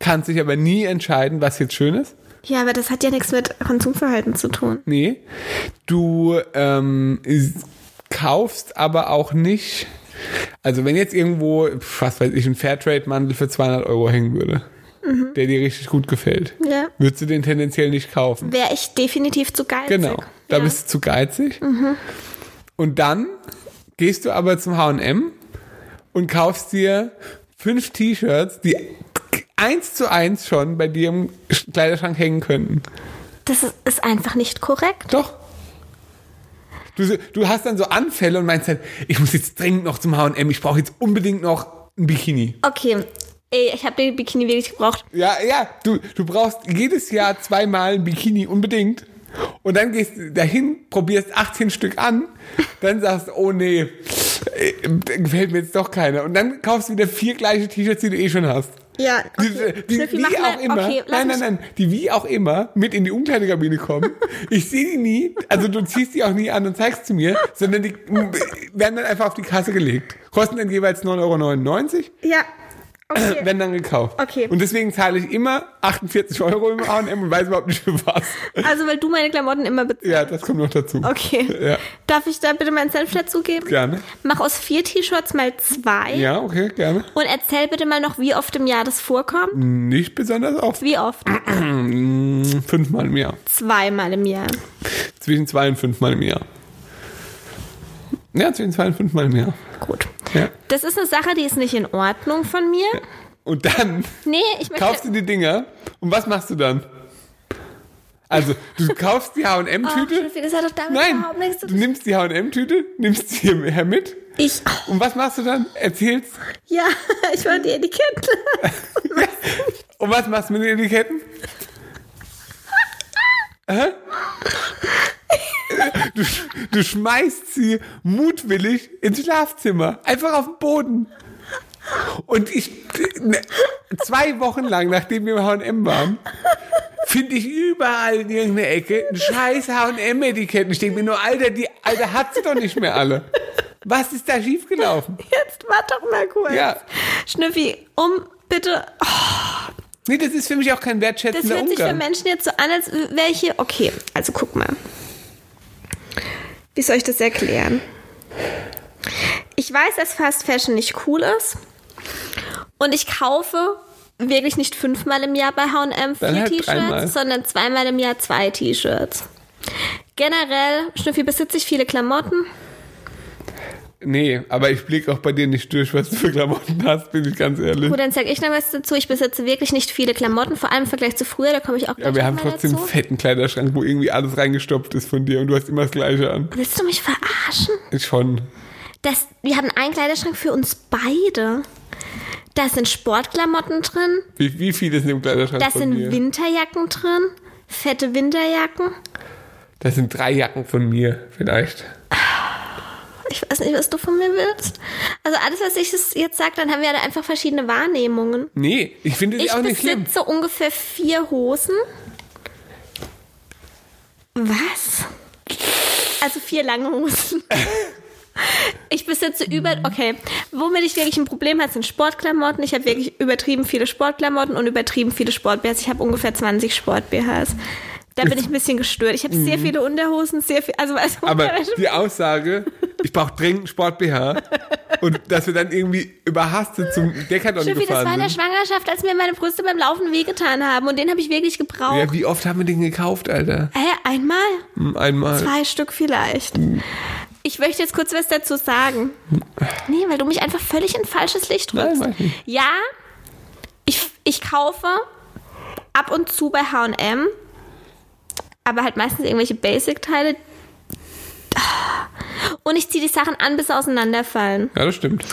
kannst dich aber nie entscheiden, was jetzt schön ist. Ja, aber das hat ja nichts mit Konsumverhalten zu tun. Nee. Du ähm, kaufst aber auch nicht. Also wenn jetzt irgendwo, was weiß ich, ein Fairtrade-Mantel für 200 Euro hängen würde, der dir richtig gut gefällt, Ja. würdest du den tendenziell nicht kaufen. Wäre ich definitiv zu geizig. Genau. Da ja. bist du zu geizig. Und dann gehst du aber zum H&M und kaufst dir fünf T-Shirts, die eins zu eins schon bei dir im Kleiderschrank hängen könnten. Das ist, ist einfach nicht korrekt. Doch. Du, du hast dann so Anfälle und meinst dann, ich muss jetzt dringend noch zum H&M, ich brauche jetzt unbedingt noch ein Bikini. Okay. Ey, ich habe den Bikini wirklich gebraucht. Ja, ja, du, du brauchst jedes Jahr zweimal ein Bikini unbedingt. Und dann gehst du dahin, probierst 18 Stück an, dann sagst du, oh nee, äh, gefällt mir jetzt doch keiner. Und dann kaufst du wieder vier gleiche T-Shirts, die du eh schon hast. Ja, Die, okay. die, Schnüffi, wie mach mal- auch immer, okay, nein, nein, nein, die wie auch immer mit in die Umkleidekabine kommen. Ich sehe die nie, also du ziehst die auch nie an und zeigst sie mir, sondern die werden dann einfach auf die Kasse gelegt. Kosten dann jeweils 9,99 Euro, Ja. Okay. werden dann gekauft. Okay. Und deswegen zahle ich immer 48 Euro im H&M und weiß überhaupt nicht für was. Also, weil du meine Klamotten immer bezahlst. Ja, das kommt noch dazu. Okay. Ja. Darf ich da bitte meinen Senf dazugeben? Gerne. Mach aus vier T-Shirts mal zwei. Ja, okay, gerne. Und erzähl bitte mal noch, wie oft im Jahr das vorkommt. Nicht besonders oft. Wie oft? Fünfmal im Jahr. Zweimal im Jahr. Zwischen zwei und fünfmal im Jahr. Ja, zwischen zwei und fünfmal im Jahr. Gut. Ja. Das ist eine Sache, die ist nicht in Ordnung von mir. Und dann Nee, ich möchte. kaufst du die Dinger und was machst du dann? Also, du kaufst die Oh, H&M-Tüte. Schnüffi, das hat doch damit Nein, überhaupt nichts zu du nimmst die H&M-Tüte, nimmst sie hierher mit. Ich. Und was machst du dann? Erzählst. Ja, ich wollte die Etikette. Und was machst du mit den Etiketten? Hä? Du, du schmeißt sie mutwillig ins Schlafzimmer. Einfach auf den Boden. Und ich, ne, zwei Wochen lang, nachdem wir im H&M waren, finde ich überall in irgendeiner Ecke ein scheiß H&M-Etikett. Und ich denke mir nur, Alter, die Alter hat sie doch nicht mehr alle. Was ist da schiefgelaufen? Jetzt warte doch mal kurz. Ja. Schnüffi, um bitte. Oh, Nee, das ist für mich auch kein das wertschätzender hört sich für Umgang. Menschen jetzt so an, als welche. Okay, also guck mal. Wie soll ich das erklären? Ich weiß, dass Fast Fashion nicht cool ist. Und ich kaufe wirklich nicht fünfmal im Jahr bei HM vier halt. T-Shirts, sondern zweimal im Jahr zwei T-Shirts. Generell, Schnüffi, besitze ich viele Klamotten. Nee, aber ich blicke auch bei dir nicht durch, was du für Klamotten hast, bin ich ganz ehrlich. Gut, dann sag ich noch was dazu. Ich besitze wirklich nicht viele Klamotten, vor allem im Vergleich zu früher, da komme ich auch gleich Ja, wir haben trotzdem einen dazu. fetten Kleiderschrank, wo irgendwie alles reingestopft ist von dir und du hast immer das Gleiche an. Willst du mich verarschen? Schon. Das, wir haben einen Kleiderschrank für uns beide. Da sind Sportklamotten drin, Wie, wie viel ist in dem Kleiderschrank da von sind mir? Winterjacken drin, fette Winterjacken. Das sind drei Jacken von mir, vielleicht. Ich weiß nicht, was du von mir willst. Also alles, was ich jetzt sage, dann haben wir da einfach verschiedene Wahrnehmungen. Nee, ich finde sie Ich auch nicht schlimm. besitze ungefähr vier Hosen. Was? Also vier lange Hosen. Ich besitze über, okay, womit ich wirklich ein Problem habe, sind Sportklamotten. Ich habe wirklich übertrieben viele Sportklamotten und übertrieben viele Sport-BHs. Ich habe ungefähr 20 Sport-BHs. Da bin ich ein bisschen gestört. Ich habe sehr viele Unterhosen, sehr viel, also, also Mhm. Aber die Aussage, ich brauche dringend Sport-BH und dass wir dann irgendwie überhastet zum Decathlon Schiffi, das war gefahren in der sind. Schwangerschaft, als mir meine Brüste beim Laufen wehgetan haben und den habe ich wirklich gebraucht. Ja, wie oft haben wir den gekauft, Alter? Hä, einmal? Hm, Einmal. Zwei Stück vielleicht. Ich möchte jetzt kurz was dazu sagen. Nee, weil du mich einfach völlig in falsches Licht Nein, nicht. Ja, ich, ich kaufe ab und zu bei H&M, aber halt meistens irgendwelche Basic-Teile. Und ich ziehe die Sachen an, bis sie auseinanderfallen. Ja, das stimmt.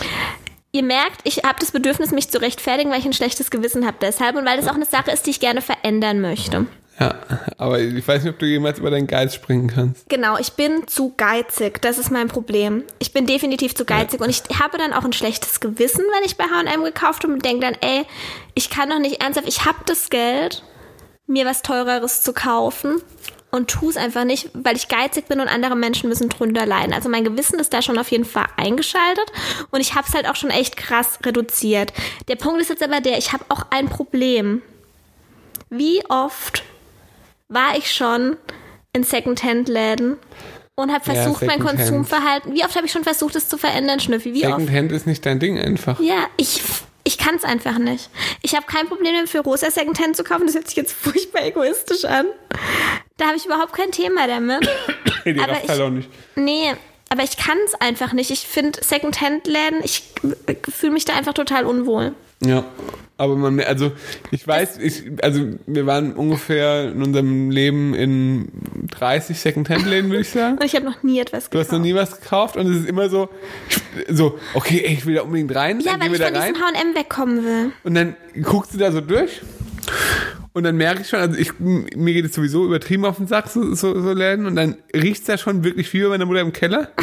Ihr merkt, ich habe das Bedürfnis, mich zu rechtfertigen, weil ich ein schlechtes Gewissen habe deshalb und weil das auch eine Sache ist, die ich gerne verändern möchte. Ja, aber ich weiß nicht, ob du jemals über deinen Geist springen kannst. Genau, ich bin zu geizig. Das ist mein Problem. Ich bin definitiv zu geizig und ich habe dann auch ein schlechtes Gewissen, wenn ich bei H&M gekauft habe und denke dann, ey, ich kann doch nicht ernsthaft, ich habe das Geld, mir was teureres zu kaufen und tu es einfach nicht, weil ich geizig bin und andere Menschen müssen drunter leiden. Also mein Gewissen ist da schon auf jeden Fall eingeschaltet und ich habe es halt auch schon echt krass reduziert. Der Punkt ist jetzt aber der, ich habe auch ein Problem. Wie oft war ich schon in Secondhand-Läden und habe Ja, versucht, mein Secondhand. Konsumverhalten. Wie oft habe ich schon versucht, es zu verändern, Schnüffi? Wie oft? Secondhand ist nicht dein Ding einfach. Ja, ich, ich kann es einfach nicht. Ich habe kein Problem damit, für rosa Secondhand zu kaufen. Das hört sich jetzt furchtbar egoistisch an. Da habe ich überhaupt kein Thema damit. Die aber ich- halt auch nicht. Nee, aber ich kann es einfach nicht. Ich finde Secondhand-Läden, ich fühle mich da einfach total unwohl. Ja, aber man, also ich weiß, ich, also wir waren ungefähr in unserem Leben in 30 Secondhand-Läden, würde ich sagen. Und ich habe noch nie etwas Du hast noch gekauft. nie was gekauft und es ist immer so, so, okay, ich will da unbedingt rein, Ja, weil ich von rein diesem H&M wegkommen will. und dann guckst du da so durch und dann merke ich schon, also ich, mir geht es sowieso übertrieben auf den Sack, so, so, so Läden und dann riecht's da schon wirklich wie bei meiner Mutter im Keller.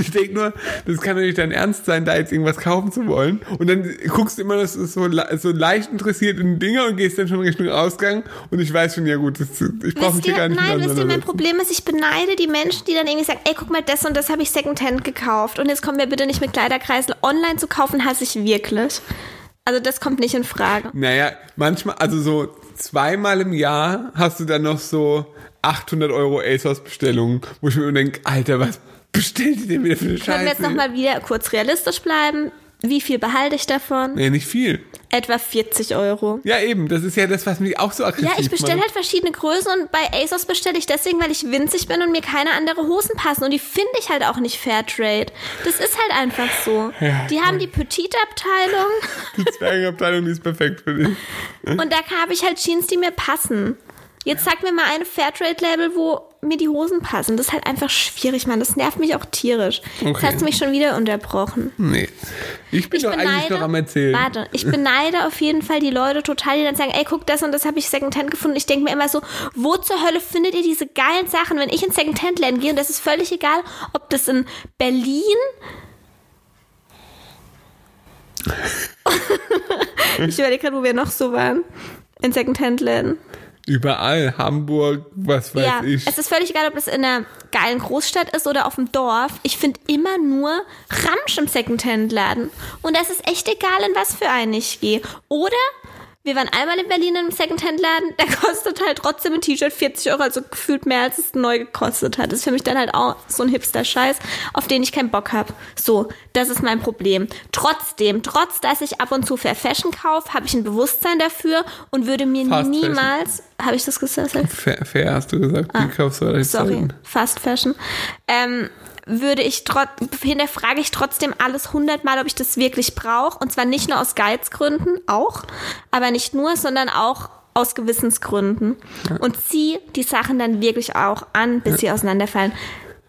Ich denke nur, das kann doch nicht dein Ernst sein, da jetzt irgendwas kaufen zu wollen. Und dann guckst du immer das so, so leicht interessiert in Dinge und gehst dann schon Richtung Ausgang. Und ich weiß schon, ja gut, das, ich brauche mich hier gar nicht nein, wisst ihr, mein. Problem ist, ich beneide die Menschen, die dann irgendwie sagen, ey, guck mal, das und das habe ich Secondhand gekauft. Und jetzt kommen wir bitte nicht mit Kleiderkreisel. Online zu kaufen hasse ich wirklich. Also das kommt nicht in Frage. Naja, manchmal, also so zweimal im Jahr hast du dann noch so 800 Euro ASOS-Bestellungen, wo ich mir denke, Alter, was bestellt ihr denn wieder für eine Können wir Scheiße? jetzt nochmal wieder kurz realistisch bleiben? Wie viel behalte ich davon? Nee, nicht viel. Etwa 40 Euro. Ja, eben, das ist ja das, was mich auch so aggressiv Ja, ich bestelle macht. halt verschiedene Größen und bei ASOS bestelle ich deswegen, weil ich winzig bin und mir keine andere Hosen passen. Und die finde ich halt auch nicht Fairtrade. Das ist halt einfach so. Ja, die haben die Petite-Abteilung Die Zwergenabteilung, die ist perfekt für dich. und da habe ich halt Jeans, die mir passen. Jetzt sag mir mal eine Fairtrade-Label, wo mir die Hosen passen. Das ist halt einfach schwierig, Mann. Das nervt mich auch tierisch. Okay. hast du mich schon wieder unterbrochen. Nee. Ich bin Ich doch eigentlich noch am Erzählen. warte, ich beneide auf jeden Fall die Leute total, die dann sagen, ey, guck, das und das habe ich Secondhand gefunden. Ich denke mir immer so, wo zur Hölle findet ihr diese geilen Sachen, wenn ich in Secondhand-Läden gehe? Und das ist völlig egal, ob das in Berlin ich überlege gerade, wo wir noch so waren. in Secondhand-Läden. Überall, Hamburg, was weiß Ja, ich. es ist völlig egal, ob das in einer geilen Großstadt ist oder auf dem Dorf. Ich finde immer nur Ramsch im Secondhand-Laden. Und das ist echt egal, in was für einen ich gehe. Oder wir waren einmal in Berlin im Secondhand-Laden, der kostet halt trotzdem ein T-Shirt 40 Euro, also gefühlt mehr, als es neu gekostet hat. Das ist für mich dann halt auch so ein Hipster-Scheiß, auf den ich keinen Bock habe. So, das ist mein Problem. Trotzdem, trotz dass ich ab und zu Fair Fashion kaufe, habe ich ein Bewusstsein dafür und würde mir Fast niemals, habe ich das gesagt? fair, fair hast du gesagt. Die kaufst du relativ Ah, Sorry. Fast Fashion. Ähm, würde ich hinterfrage ich trotzdem alles hundertmal, ob ich das wirklich brauche. Und zwar nicht nur aus Geizgründen, auch, aber nicht nur, sondern auch aus Gewissensgründen. Und ziehe die Sachen dann wirklich auch an, bis sie auseinanderfallen.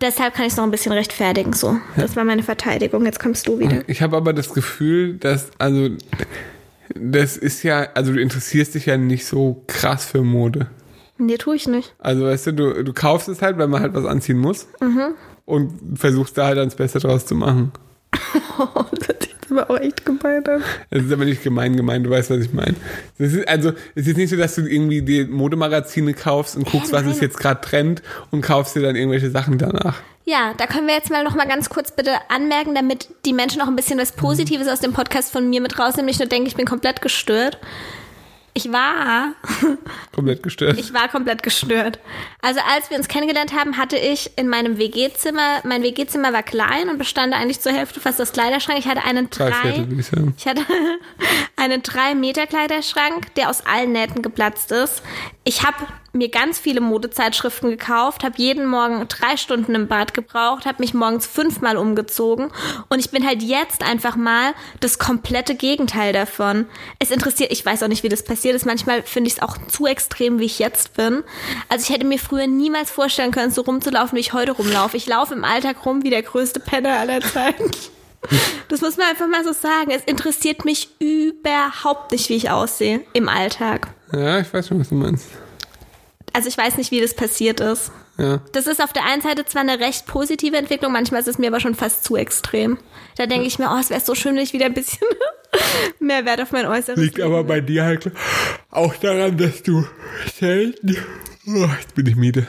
Deshalb kann ich es noch ein bisschen rechtfertigen. So, das war meine Verteidigung. Jetzt kommst du wieder. Ich habe aber das Gefühl, dass, also, das ist ja, also du interessierst dich ja nicht so krass für Mode. Nee, tue ich nicht. Also, weißt du, du, du kaufst es halt, weil man halt was anziehen muss. Mhm. Und versuchst da halt dann das Beste draus zu machen. Oh, aber auch echt gemeint an. Das ist aber nicht gemein gemeint, du weißt, was ich meine. Also, es ist nicht so, dass du irgendwie die Modemagazine kaufst und guckst, was nein. ist jetzt gerade Trend und kaufst dir dann irgendwelche Sachen danach. Ja, da können wir jetzt mal noch mal ganz kurz bitte anmerken, damit die Menschen auch ein bisschen was Positives aus dem Podcast von mir mit rausnehmen. Nicht nur denken, ich bin komplett gestört. Ich war, Komplett gestört. ich war komplett gestört. Also als wir uns kennengelernt haben, hatte ich in meinem WG-Zimmer, mein WG-Zimmer war klein und bestand eigentlich zur Hälfte fast aus Kleiderschrank. Ich hatte einen Drei drei, Viertel, ich hatte einen 3 Meter Kleiderschrank, der aus allen Nähten geplatzt ist. Ich habe mir ganz viele Modezeitschriften gekauft, habe jeden Morgen drei Stunden im Bad gebraucht, habe mich morgens fünfmal umgezogen und ich bin halt jetzt einfach mal das komplette Gegenteil davon. Es interessiert, ich weiß auch nicht, wie das passiert ist. Manchmal finde ich es auch zu extrem, wie ich jetzt bin. Also ich hätte mir früher niemals vorstellen können, so rumzulaufen, wie ich heute rumlaufe. Ich laufe im Alltag rum wie der größte Penner aller Zeiten. Das muss man einfach mal so sagen. Es interessiert mich überhaupt nicht, wie ich aussehe im Alltag. Ja, ich weiß schon, was du meinst. Also ich weiß nicht, wie das passiert ist. Ja. Das ist auf der einen Seite zwar eine recht positive Entwicklung, manchmal ist es mir aber schon fast zu extrem. Da denke ich mir, oh, es wäre so schön, wenn ich wieder ein bisschen mehr Wert auf mein Äußeres Liegt legen aber bei dir halt auch daran, dass du selten. Oh, jetzt bin ich müde.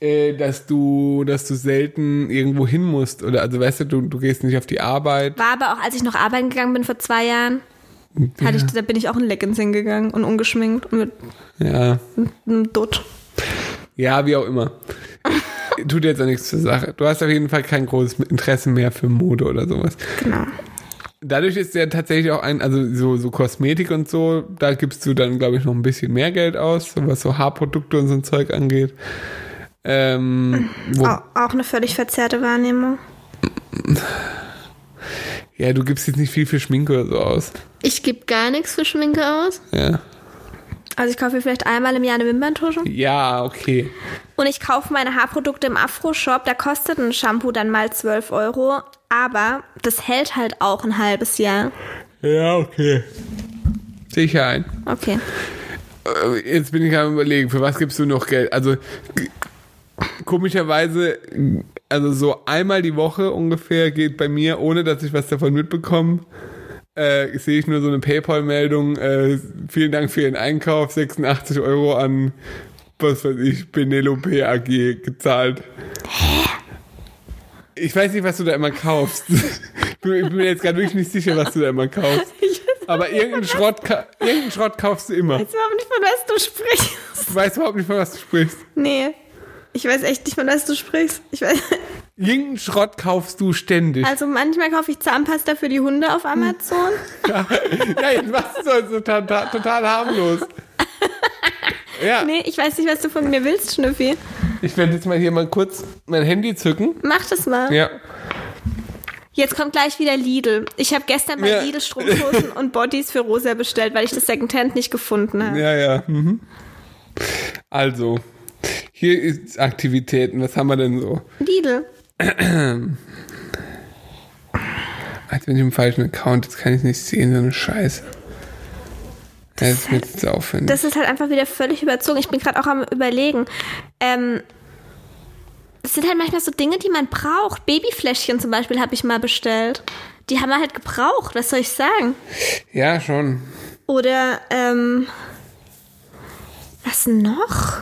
Äh, dass du, dass du selten irgendwo hin musst. Oder also weißt du, du, du gehst nicht auf die Arbeit. War aber auch, als ich noch arbeiten gegangen bin vor zwei Jahren, hatte ich, da bin ich auch in Leggings hingegangen und ungeschminkt und mit Ja. einem Dutt. Ja, wie auch immer. Tut jetzt auch nichts zur Sache. Du hast auf jeden Fall kein großes Interesse mehr für Mode oder sowas. Genau. Dadurch ist ja tatsächlich auch ein, also so, so Kosmetik und so, da gibst du dann, glaube ich, noch ein bisschen mehr Geld aus, was so Haarprodukte und so ein Zeug angeht. Ähm, wo, Au- Auch eine völlig verzerrte Wahrnehmung. ja, du gibst jetzt nicht viel für Schminke oder so aus. Ich gebe gar nichts für Schminke aus. Ja. Also ich kaufe mir vielleicht einmal im Jahr eine Wimperntusche. Ja, okay. Und ich kaufe meine Haarprodukte im Afro-Shop. Da kostet ein Shampoo dann mal 12 Euro. Aber das hält halt auch ein halbes Jahr. Ja, okay. Sicher ein. Okay. Äh, Jetzt bin ich am überlegen, für was gibst du noch Geld? Also komischerweise, also so einmal die Woche ungefähr geht bei mir, ohne dass ich was davon mitbekomme, äh, sehe ich nur so eine PayPal-Meldung, äh, vielen Dank für Ihren Einkauf, 86 Euro an, was weiß ich, Penelope AG gezahlt. Ich weiß nicht, was du da immer kaufst. Ich bin mir jetzt gerade wirklich nicht sicher, was du da immer kaufst. Aber irgendeinen Schrott, irgendeinen Schrott kaufst du immer. Ich weiß überhaupt nicht, von was du sprichst. Ich weiß überhaupt nicht, von was du sprichst. Nee. Ich weiß echt nicht, von was du sprichst. Ich weiß. Irgendeinen Schrott kaufst du ständig. Also manchmal kaufe ich Zahnpasta für die Hunde auf Amazon. ja, jetzt machst du so total, total harmlos. Ja, Nee, ich weiß nicht, was du von mir willst, Schnüffi. ich werde jetzt mal hier mal kurz mein Handy zücken. Mach das mal. Ja, Jetzt kommt gleich wieder Lidl. Ich habe gestern bei Ja. Lidl Strumpfhosen und Bodies für Rosa bestellt, weil ich das Secondhand nicht gefunden habe. ja, ja. Mhm. Also, hier ist Aktivitäten. Was haben wir denn so? Lidl. Als bin ich im falschen Account, jetzt kann ich nicht sehen, so eine Scheiße. Ja, das ist mir jetzt aufwendig. Das ist halt einfach wieder völlig überzogen. Ich bin gerade auch am überlegen. Ähm, es sind halt manchmal so Dinge, die man braucht. Babyfläschchen zum Beispiel habe ich mal bestellt. Die haben wir halt gebraucht, was soll ich sagen? Ja, schon. Oder, ähm, Was noch?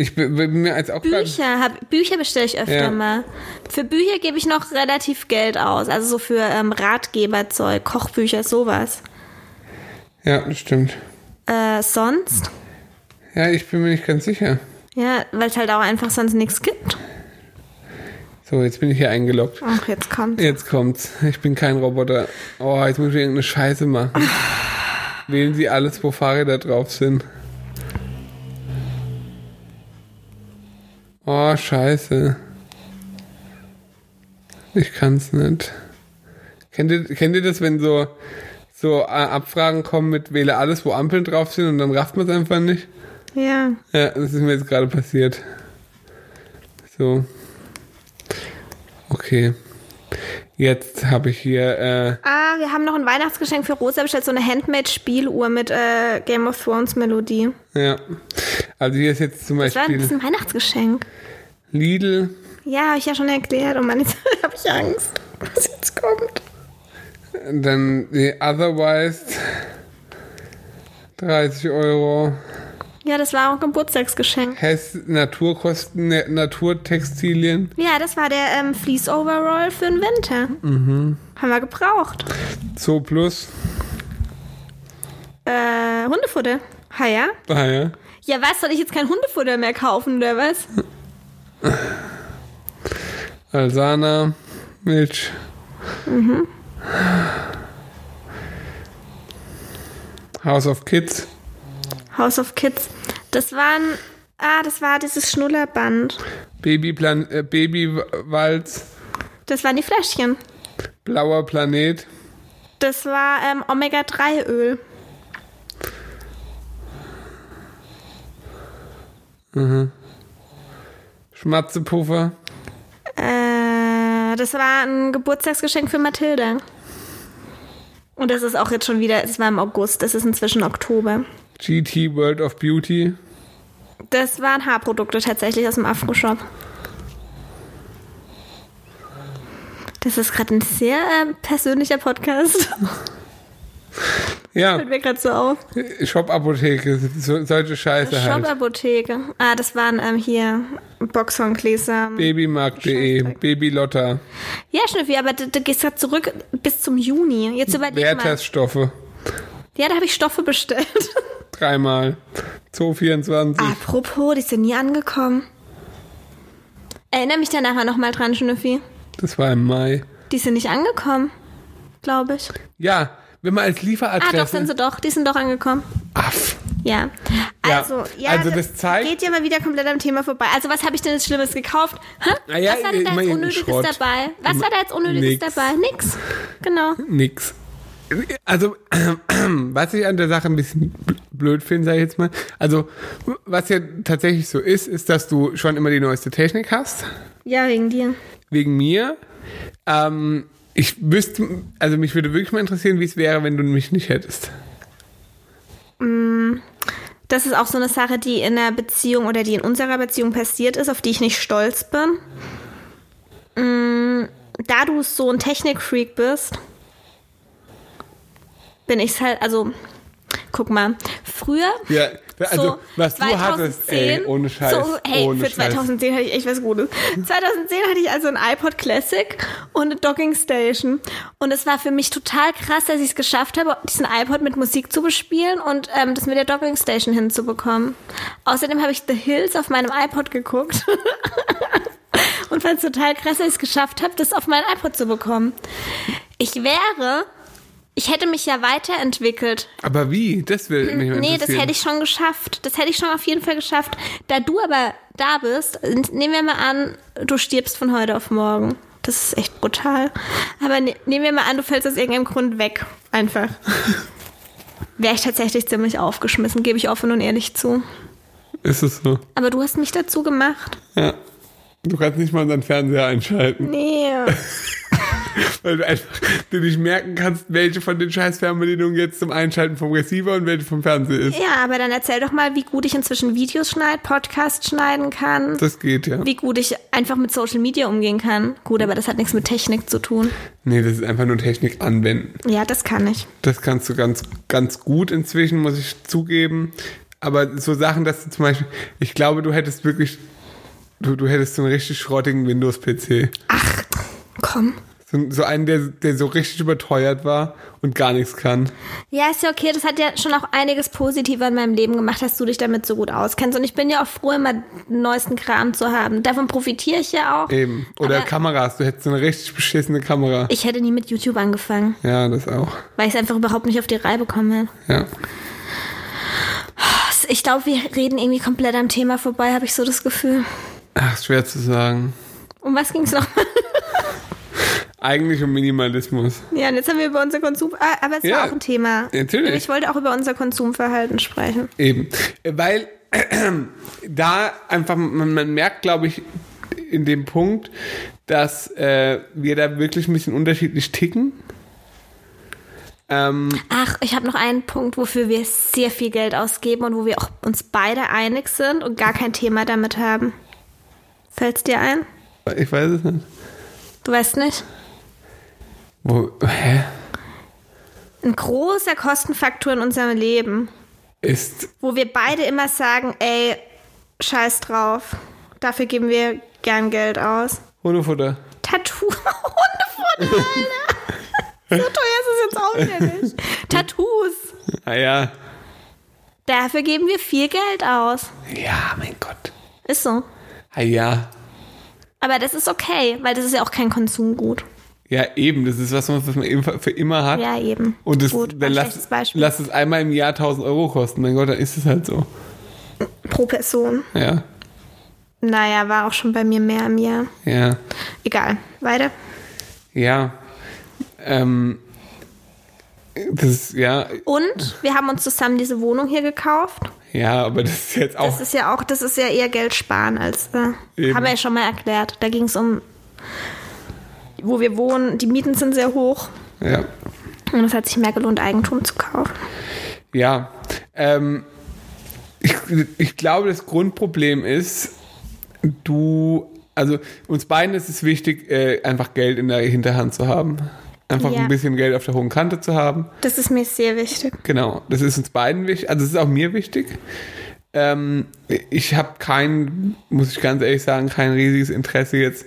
Ich bin, mir als auch Bücher, hab, Bücher bestelle ich öfter Ja. mal. Für Bücher gebe ich noch relativ Geld aus. Also so für ähm, Ratgeberzeug, Kochbücher, sowas. Ja, das stimmt. Äh, sonst? Ja, ich bin mir nicht ganz sicher. Ja, weil es halt auch einfach sonst nichts gibt. So, jetzt bin ich hier eingeloggt. Ach, jetzt kommt. Jetzt kommt's. Ich bin kein Roboter. Oh, jetzt muss ich irgendeine Scheiße machen. Wählen Sie alles, wo Fahrräder drauf sind. Oh, scheiße. Ich kann's nicht. Kennt ihr, kennt ihr das, wenn so, so äh, Abfragen kommen mit wähle alles, wo Ampeln drauf sind und dann rafft man es einfach nicht? Ja. Ja, das ist mir jetzt gerade passiert. So. Okay. Jetzt habe ich hier, äh, Ah, wir haben noch ein Weihnachtsgeschenk für Rosa bestellt, so eine Handmade-Spieluhr mit äh, Game of Thrones Melodie. ja. Also hier ist jetzt zum Das war ein Beispiel bisschen Weihnachtsgeschenk. Lidl, Ja, habe ich ja schon erklärt. Und Mann, jetzt habe ich Angst, was jetzt kommt. dann die Otherwise 30 Euro. Ja, das war auch ein Geburtstagsgeschenk. Hess Naturkosten, ne- Naturtextilien. Ja, das war der ähm, Fleece Overall für den Winter. Mhm. Haben wir gebraucht. Zoo Plus. Äh, Hundefutter. Ha ja? Ah ja. Ja, was? Soll ich jetzt kein Hundefutter mehr kaufen, oder was? Alsana. Milch. House of Kids. House of Kids. Das waren. Ah, das war dieses Schnullerband. Babyplan äh, Babywalz. Das waren die Fläschchen. Blauer Planet. Das war ähm, Omega-3-Öl. Schmatzepuffer. Äh, das war ein Geburtstagsgeschenk für Mathilda. Und das ist auch jetzt schon wieder, es war im August, das ist inzwischen Oktober. GT World of Beauty. Das waren Haarprodukte tatsächlich aus dem Afro-Shop. Das ist gerade ein sehr äh, persönlicher Podcast. Ja, Fällt mir gerade so auf. Shop-Apotheke. So, solche Scheiße halt. Shop-Apotheke. Ah, das waren ähm, hier Boxhorngläser. Babymarkt.de. Babylotta. Ja, Schnüffi, aber du, du gehst gerade zurück bis zum Juni. Jetzt überleg mal. Ja, da habe ich Stoffe bestellt. Dreimal. Zoo 24. Apropos, die sind nie angekommen. Erinnere mich da nachher nochmal dran, Schnüffi. Das war im Mai. Die sind nicht angekommen, glaube ich. Ja, wenn man als Ah, doch, Lieferadresse. sind sie doch. Die sind doch angekommen. Aff. Ja. Also, ja, also das zeigt- geht ja mal wieder komplett am Thema vorbei. Also, was habe ich denn jetzt Schlimmes gekauft? Hä? Na ja, was war denn da jetzt Unnötiges Schrott. dabei? Was war da jetzt Unnötiges nix. dabei? Nix. Genau. Nix. Also, was ich an der Sache ein bisschen blöd finde, sage ich jetzt mal. Also, was ja tatsächlich so ist, ist, dass du schon immer die neueste Technik hast. Ja, wegen dir. Wegen mir. Ähm, ich wüsste, also mich würde wirklich mal interessieren, wie es wäre, wenn du mich nicht hättest. Das ist auch so eine Sache, die in einer Beziehung oder die in unserer Beziehung passiert ist, auf die ich nicht stolz bin. Mm, Da du so ein Technikfreak bist, bin ich halt, also, guck mal, früher. Ja, also, so was du hattest, ey, ohne Scheiß. So, hey, ohne für Scheiß. 2010 hatte ich echt was Gutes. 2010 hatte ich also ein iPod Classic und eine Docking Station. Und es war für mich total krass, dass ich es geschafft habe, diesen iPod mit Musik zu bespielen und ähm, das mit der Docking Station hinzubekommen. Außerdem habe ich The Hills auf meinem iPod geguckt. und fand es total krass, dass ich es geschafft habe, das auf meinen iPod zu bekommen. Ich wäre, ich hätte mich ja weiterentwickelt Aber wie? Das will mich mal Nee, das hätte ich schon geschafft. Das hätte ich schon auf jeden Fall geschafft. Da du aber da bist, nehmen wir mal an, du stirbst von heute auf morgen. Das ist echt brutal. Aber ne, nehmen wir mal an, du fällst aus irgendeinem Grund weg. Einfach. Wäre ich tatsächlich ziemlich aufgeschmissen, gebe ich offen und ehrlich zu. Ist es so? Aber du hast mich dazu gemacht. Ja. Du kannst nicht mal unseren Fernseher einschalten. Nee. Weil du einfach dir nicht merken kannst, welche von den scheiß Fernbedienungen jetzt zum Einschalten vom Receiver und welche vom Fernseher ist. Ja, aber dann erzähl doch mal, wie gut ich inzwischen Videos schneide, Podcasts schneiden kann. Das geht, ja. Wie gut ich einfach mit Social Media umgehen kann. Gut, aber das hat nichts mit Technik zu tun. Nee, das ist einfach nur Technik anwenden. Ja, das kann ich. Das kannst du ganz, ganz gut inzwischen, muss ich zugeben. Aber so Sachen, dass du zum Beispiel, ich glaube, du hättest wirklich, du, du hättest so einen richtig schrottigen Windows-PC. Ach, komm. So, so einen, der, der so richtig überteuert war und gar nichts kann. Ja, ist ja okay. Das hat ja schon auch einiges Positiver in meinem Leben gemacht, dass du dich damit so gut auskennst. Und ich bin ja auch froh, immer den neuesten Kram zu haben. Davon profitiere ich ja auch. Eben. Oder Aber- Kameras, du hättest so eine richtig beschissene Kamera. Ich hätte nie mit YouTube angefangen, Ja, das auch. weil ich es einfach überhaupt nicht auf die Reihe bekommen hätte. Ja. Ich glaube, wir reden irgendwie komplett am Thema vorbei, habe ich so das Gefühl. Ach, schwer zu sagen. Um was ging es noch? Eigentlich um Minimalismus. ja, und jetzt haben wir über unser Konsum. Ah, aber es Ja, war auch ein Thema. natürlich. Ich wollte auch über unser Konsumverhalten sprechen. Eben. Weil da einfach, man, man merkt, glaube ich, in dem Punkt, dass äh, wir da wirklich ein bisschen unterschiedlich ticken. Ähm, Ach, ich habe noch einen Punkt, wofür wir sehr viel Geld ausgeben und wo wir auch uns beide einig sind und gar kein Thema damit haben. Fällt's dir ein? ich weiß es nicht. Du weißt nicht? Wo, hä? Ein großer Kostenfaktor in unserem Leben, Ist, wo wir beide immer sagen, ey, scheiß drauf. Dafür geben wir gern Geld aus. Hundefutter. Tattoo. Hundefutter, Alter. so teuer ist es jetzt auch wieder nicht. Tattoos. Naja. Dafür geben wir viel Geld aus. Ja, mein Gott. Ist so. Ah, ja. Aber das ist okay, weil das ist ja auch kein Konsumgut. Ja, eben. Das ist was, was man für immer hat. Ja, eben. Und das, Gut, dann lass, lass es einmal im Jahr 1000 Euro kosten. Mein Gott, dann ist es halt so. Pro Person. Ja. Naja, war auch schon bei mir mehr im Jahr. Ja. Egal. Weiter. Ja. Ähm, das ja, Und wir haben uns zusammen diese Wohnung hier gekauft. ja, aber das ist jetzt auch, Das ist ja auch, das ist ja eher Geld sparen als, äh, haben wir ja schon mal erklärt. Da ging es um, wo wir wohnen. Die Mieten sind sehr hoch. ja, Und es hat sich mehr gelohnt, Eigentum zu kaufen. ja. Ähm, ich, ich glaube, das Grundproblem ist, du, also uns beiden ist es wichtig, äh, einfach Geld in der Hinterhand zu haben. Einfach Ja. ein bisschen Geld auf der hohen Kante zu haben. Das ist mir sehr wichtig. Genau, das ist uns beiden wichtig, also es ist auch mir wichtig. Ähm, ich habe kein, muss ich ganz ehrlich sagen, kein riesiges Interesse jetzt.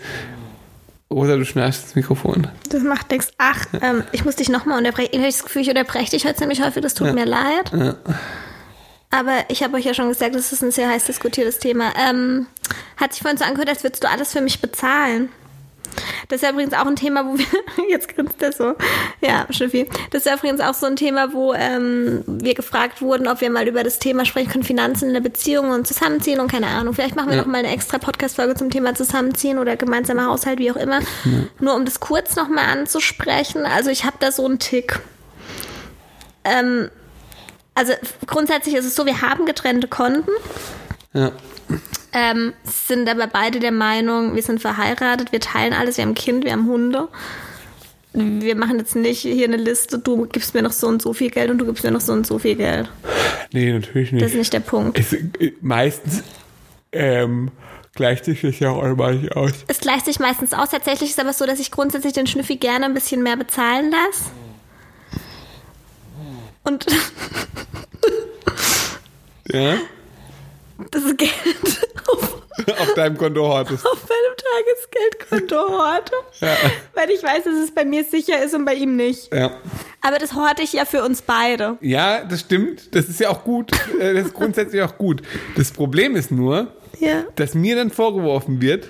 Rosa, du schnarchst das Mikrofon. Das macht nichts. Ach, ähm, ich muss dich nochmal unterbrechen. Ich habe das Gefühl, ich unterbreche dich heute ziemlich häufig. Das tut mir leid. Ja. Aber ich habe euch ja schon gesagt, das ist ein sehr heiß diskutiertes Thema. Ähm, hat sich vorhin so angehört, als würdest du alles für mich bezahlen. Das ist ja übrigens auch ein Thema, wo wir. Jetzt grinst er so. Ja, Schiffi. Das ist ja übrigens auch so ein Thema, wo ähm, wir gefragt wurden, ob wir mal über das Thema sprechen können, Finanzen in der Beziehung und Zusammenziehen und keine Ahnung. Vielleicht machen wir Ja. noch mal eine extra Podcast-Folge zum Thema Zusammenziehen oder gemeinsamer Haushalt, wie auch immer. Nur um das kurz noch mal anzusprechen. Also ich habe da so einen Tick. Ähm, also grundsätzlich ist es so, wir haben getrennte Konten. Ja. Ähm, sind aber beide der Meinung, wir sind verheiratet, wir teilen alles, wir haben ein Kind, wir haben Hunde. Wir machen jetzt nicht hier eine Liste, du gibst mir noch so und so viel Geld und du gibst mir noch so und so viel Geld. Nee, natürlich nicht. Das ist nicht der Punkt. es, äh, meistens ähm, gleicht sich das ja auch einmalig aus. Es gleicht sich meistens aus. Tatsächlich ist aber so, dass ich grundsätzlich den Schnüffi gerne ein bisschen mehr bezahlen lasse. Und Ja? Das Geld auf, Auf deinem Konto hortest. auf meinem Tagesgeldkonto horte. Ja. Weil ich weiß, dass es bei mir sicher ist und bei ihm nicht. Ja. Aber das horte ich ja für uns beide. ja, das stimmt. Das ist ja auch gut. Äh, Das ist grundsätzlich auch gut. Das Problem ist nur, Ja. dass mir dann vorgeworfen wird,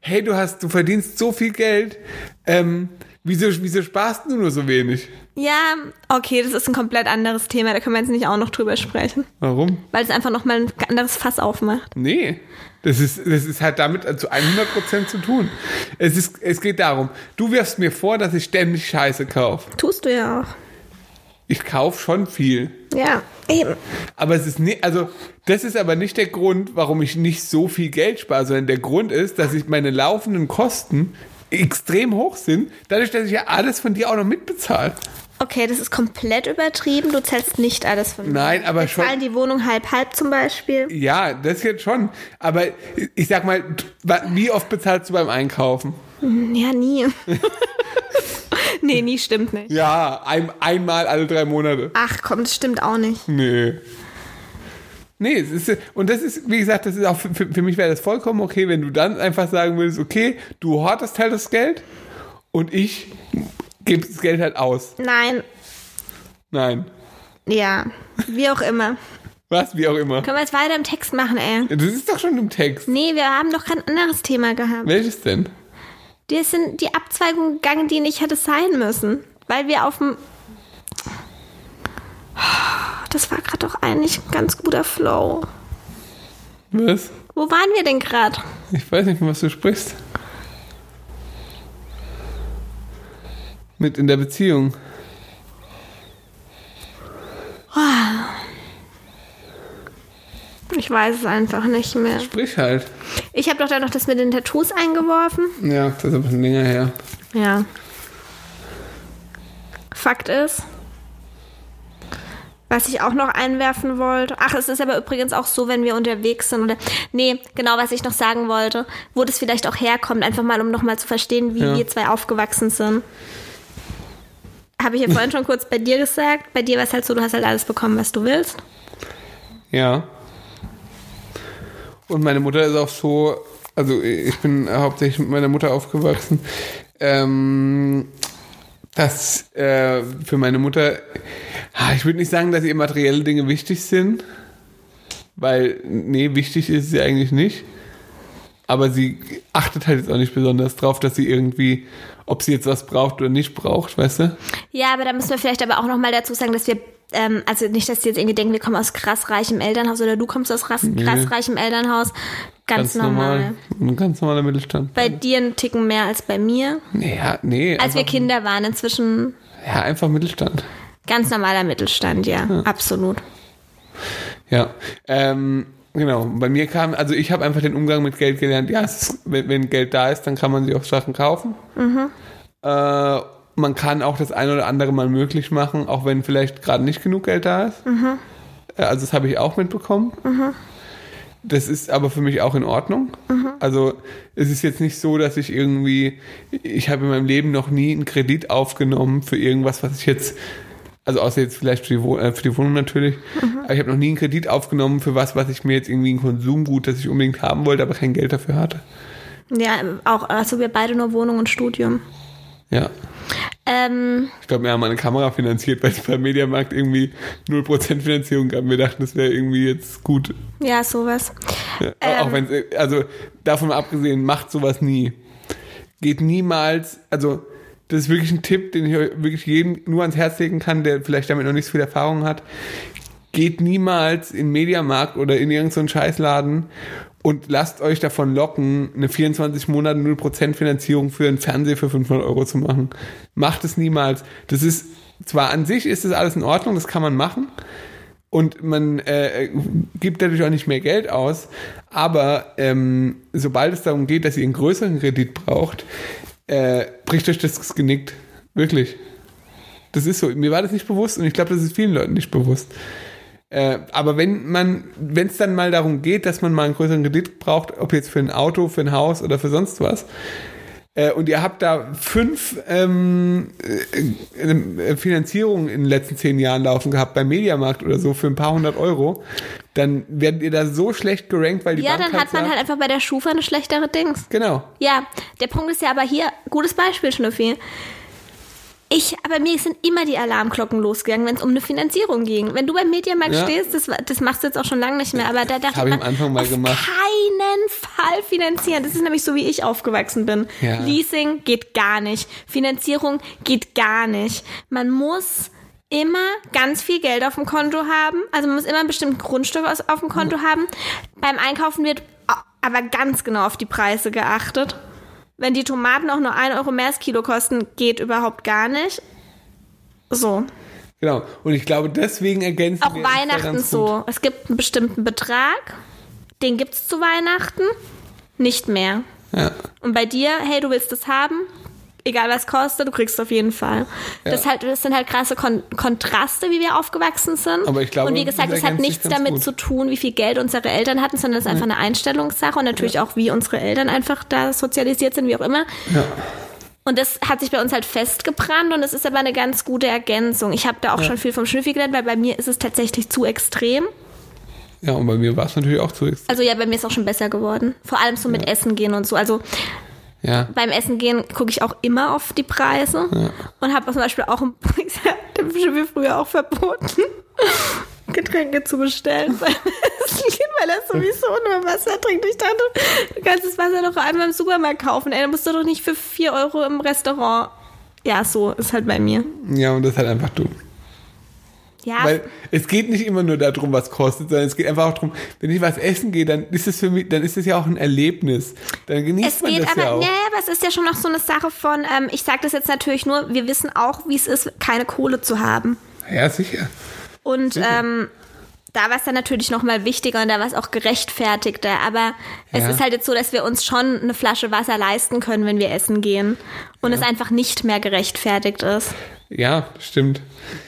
hey, du hast, du verdienst so viel Geld, ähm, wieso, wieso sparst du nur so wenig? Ja, okay, das ist ein komplett anderes Thema. Da können wir jetzt nicht auch noch drüber sprechen. Warum? Weil es einfach nochmal ein anderes Fass aufmacht. Nee. Das ist, das ist halt damit zu 100% zu tun. Es, ist, es geht darum, du wirfst mir vor, dass ich ständig Scheiße kaufe. Tust du ja auch. Ich kaufe schon viel. Ja, eben. Aber es ist nicht, also, das ist aber nicht der Grund, warum ich nicht so viel Geld spare, sondern der Grund ist, dass ich meine laufenden Kosten extrem hoch sind, dadurch, dass ich ja alles von dir auch noch mitbezahle. Okay, das ist komplett übertrieben. Du zahlst nicht alles von mir. Nein, aber Wir schon. zahlen die Wohnung halb halb zum Beispiel. Ja, das jetzt schon. Aber ich sag mal, wie oft bezahlst du beim Einkaufen? Ja, nie. nee, nie stimmt nicht. Ja, ein, einmal alle drei Monate. Ach komm, das stimmt auch nicht. Nee. Nee, es ist, und das ist, wie gesagt, das ist auch für, für mich wäre das vollkommen okay, wenn du dann einfach sagen würdest, okay, du hortest halt das Geld und ich gebe das Geld halt aus. Nein, Nein. ja, wie auch immer. Was, wie auch immer. Können wir jetzt weiter im Text machen, ey? Das ist doch schon im Text. Nee, wir haben doch kein anderes Thema gehabt. Welches denn? Die sind die Abzweigung gegangen, die nicht hätte sein müssen. Weil wir auf dem. Das war gerade doch eigentlich ein ganz guter Flow. Was? Wo waren wir denn gerade? Ich weiß nicht, von was du sprichst. Mit in der Beziehung. Ich weiß es einfach nicht mehr. Sprich halt. Ich habe doch da noch das mit den Tattoos eingeworfen. Ja, das ist aber schon länger her. Ja. Fakt ist, was ich auch noch einwerfen wollte. Ach, es ist aber übrigens auch so, wenn wir unterwegs sind oder. Nee, genau, was ich noch sagen wollte, wo das vielleicht auch herkommt, einfach mal, um nochmal zu verstehen, wie Ja. wir zwei aufgewachsen sind. Habe ich ja vorhin schon kurz bei dir gesagt. Bei dir war es halt so, du hast halt alles bekommen, was du willst. Ja. Und meine Mutter ist auch so, also ich bin hauptsächlich mit meiner Mutter aufgewachsen, ähm, dass äh, für meine Mutter, ich würde nicht sagen, dass ihr materielle Dinge wichtig sind, weil, nee, wichtig ist sie eigentlich nicht. Aber sie achtet halt jetzt auch nicht besonders drauf, dass sie irgendwie, ob sie jetzt was braucht oder nicht braucht, weißt du? Ja, aber da müssen wir vielleicht aber auch nochmal dazu sagen, dass wir, ähm, also nicht, dass die jetzt irgendwie denken, wir kommen aus krass reichem Elternhaus oder du kommst aus krass, krass reichem Elternhaus. Ganz, normal. Ein ganz normaler Mittelstand. Bei dir einen Ticken mehr als bei mir. Nee, ja, nee. Als wir Kinder waren, inzwischen Ja, einfach Mittelstand. ganz normaler Mittelstand, ja, absolut. Ja. Ähm, genau. Bei mir kam, also ich habe einfach den Umgang mit Geld gelernt. Ja, ist, wenn, wenn Geld da ist, dann kann man sich auch Sachen kaufen. Äh, man kann auch das eine oder andere mal möglich machen, auch wenn vielleicht gerade nicht genug Geld da ist. Äh, Also das habe ich auch mitbekommen. Das ist aber für mich auch in Ordnung. Also es ist jetzt nicht so, dass ich irgendwie, ich habe in meinem Leben noch nie einen Kredit aufgenommen für irgendwas, was ich jetzt, also außer jetzt vielleicht für die, Wohn äh, für die Wohnung natürlich, aber ich habe noch nie einen Kredit aufgenommen für was, was ich mir jetzt irgendwie ein Konsumgut, das ich unbedingt haben wollte, aber kein Geld dafür hatte. Ja, auch, also wir beide nur Wohnung und Studium. Ja. Ähm, Ich glaube, wir haben eine Kamera finanziert, weil es beim Mediamarkt irgendwie 0% Finanzierung gab. Wir dachten, das wäre irgendwie jetzt gut. ja, sowas. Ja, auch wenn also davon abgesehen, macht sowas nie. Geht niemals, also das ist wirklich ein Tipp, den ich wirklich jedem nur ans Herz legen kann, der vielleicht damit noch nicht so viel Erfahrung hat. Geht niemals in den Mediamarkt oder in irgendeinen Scheißladen und lasst euch davon locken, eine 24 Monate 0% Finanzierung für einen Fernseher für 500 Euro zu machen. Macht es niemals. Das ist, zwar an sich ist das alles in Ordnung, das kann man machen, und man äh, gibt dadurch auch nicht mehr Geld aus. Aber ähm, sobald es darum geht, dass ihr einen größeren Kredit braucht, äh, bricht euch das Genick. Wirklich. Das ist so. Mir war das nicht bewusst und ich glaube, das ist vielen Leuten nicht bewusst. Äh, aber wenn man, wenn es dann mal darum geht, dass man mal einen größeren Kredit braucht, ob jetzt für ein Auto, für ein Haus oder für sonst was, äh, und ihr habt da fünf ähm, äh, Finanzierungen in den letzten zehn Jahren laufen gehabt beim Mediamarkt oder so für ein paar hundert Euro, dann werdet ihr da so schlecht gerankt, weil die Ja, Bank dann hat man halt einfach bei der Schufa eine schlechtere Dings. genau. Ja, der Punkt ist ja aber hier, gutes Beispiel, Schnüffi. Ich, aber mir sind immer die Alarmglocken losgegangen, wenn es um eine Finanzierung ging. Wenn du beim Mediamarkt Ja. stehst, das, das machst du jetzt auch schon lange nicht mehr, aber da dachte ich am Anfang mal auf gemacht. keinen Fall finanzieren. Das ist nämlich so, wie ich aufgewachsen bin. Ja. Leasing geht gar nicht. Finanzierung geht gar nicht. Man muss immer ganz viel Geld auf dem Konto haben. Also man muss immer ein bestimmtes Grundstück auf dem Konto haben. Beim Einkaufen wird aber ganz genau auf die Preise geachtet. Wenn die Tomaten auch nur 1 Euro mehr das Kilo kosten, geht überhaupt gar nicht. So. Genau. Und ich glaube, deswegen ergänzen Auch wir Weihnachten so. Es gibt einen bestimmten Betrag, den gibt es zu Weihnachten, nicht mehr. Ja. Und bei dir, hey, du willst das haben, egal was kostet, du kriegst es auf jeden Fall. Das, Ja. halt, das sind halt krasse Kon Kontraste, wie wir aufgewachsen sind. Aber ich glaube, und wie gesagt, das das hat nichts damit gut. zu tun, wie viel Geld unsere Eltern hatten, sondern das ist einfach eine Einstellungssache und natürlich auch, wie unsere Eltern einfach da sozialisiert sind, wie auch immer. Ja. Und das hat sich bei uns halt festgebrannt und es ist aber eine ganz gute Ergänzung. Ich habe da auch schon viel vom Schnüffi gelernt, weil bei mir ist es tatsächlich zu extrem. Ja, und bei mir war es natürlich auch zu extrem. Also ja, bei mir ist es auch schon besser geworden. Vor allem so mit Essen gehen und so. Also Ja. beim Essen gehen gucke ich auch immer auf die Preise und habe zum Beispiel auch im dem wir früher auch verboten, Getränke zu bestellen beim Essen gehen, weil er sowieso nur Wasser trinkt. Ich dachte, du kannst das Wasser doch einmal im Supermarkt kaufen. Ey, dann musst du doch nicht für 4 Euro im Restaurant. Ja, so ist halt bei mir. Ja, und das ist halt einfach dumm. Ja, Weil es geht nicht immer nur darum, was kostet, sondern es geht einfach auch darum, wenn ich was essen gehe, dann ist es für mich, dann ist es ja auch ein Erlebnis. Dann genießt Es man geht das aber, ja auch. ja, aber es ist ja schon noch so eine Sache von, ähm, ich sage das jetzt natürlich nur, wir wissen auch, wie es ist, keine Kohle zu haben. Ja, sicher. Und Sicher. ähm, da war es dann natürlich noch mal wichtiger und da war es auch gerechtfertigter. Aber es Ja. ist halt jetzt so, dass wir uns schon eine Flasche Wasser leisten können, wenn wir essen gehen. Und es einfach nicht mehr gerechtfertigt ist. Ja, stimmt.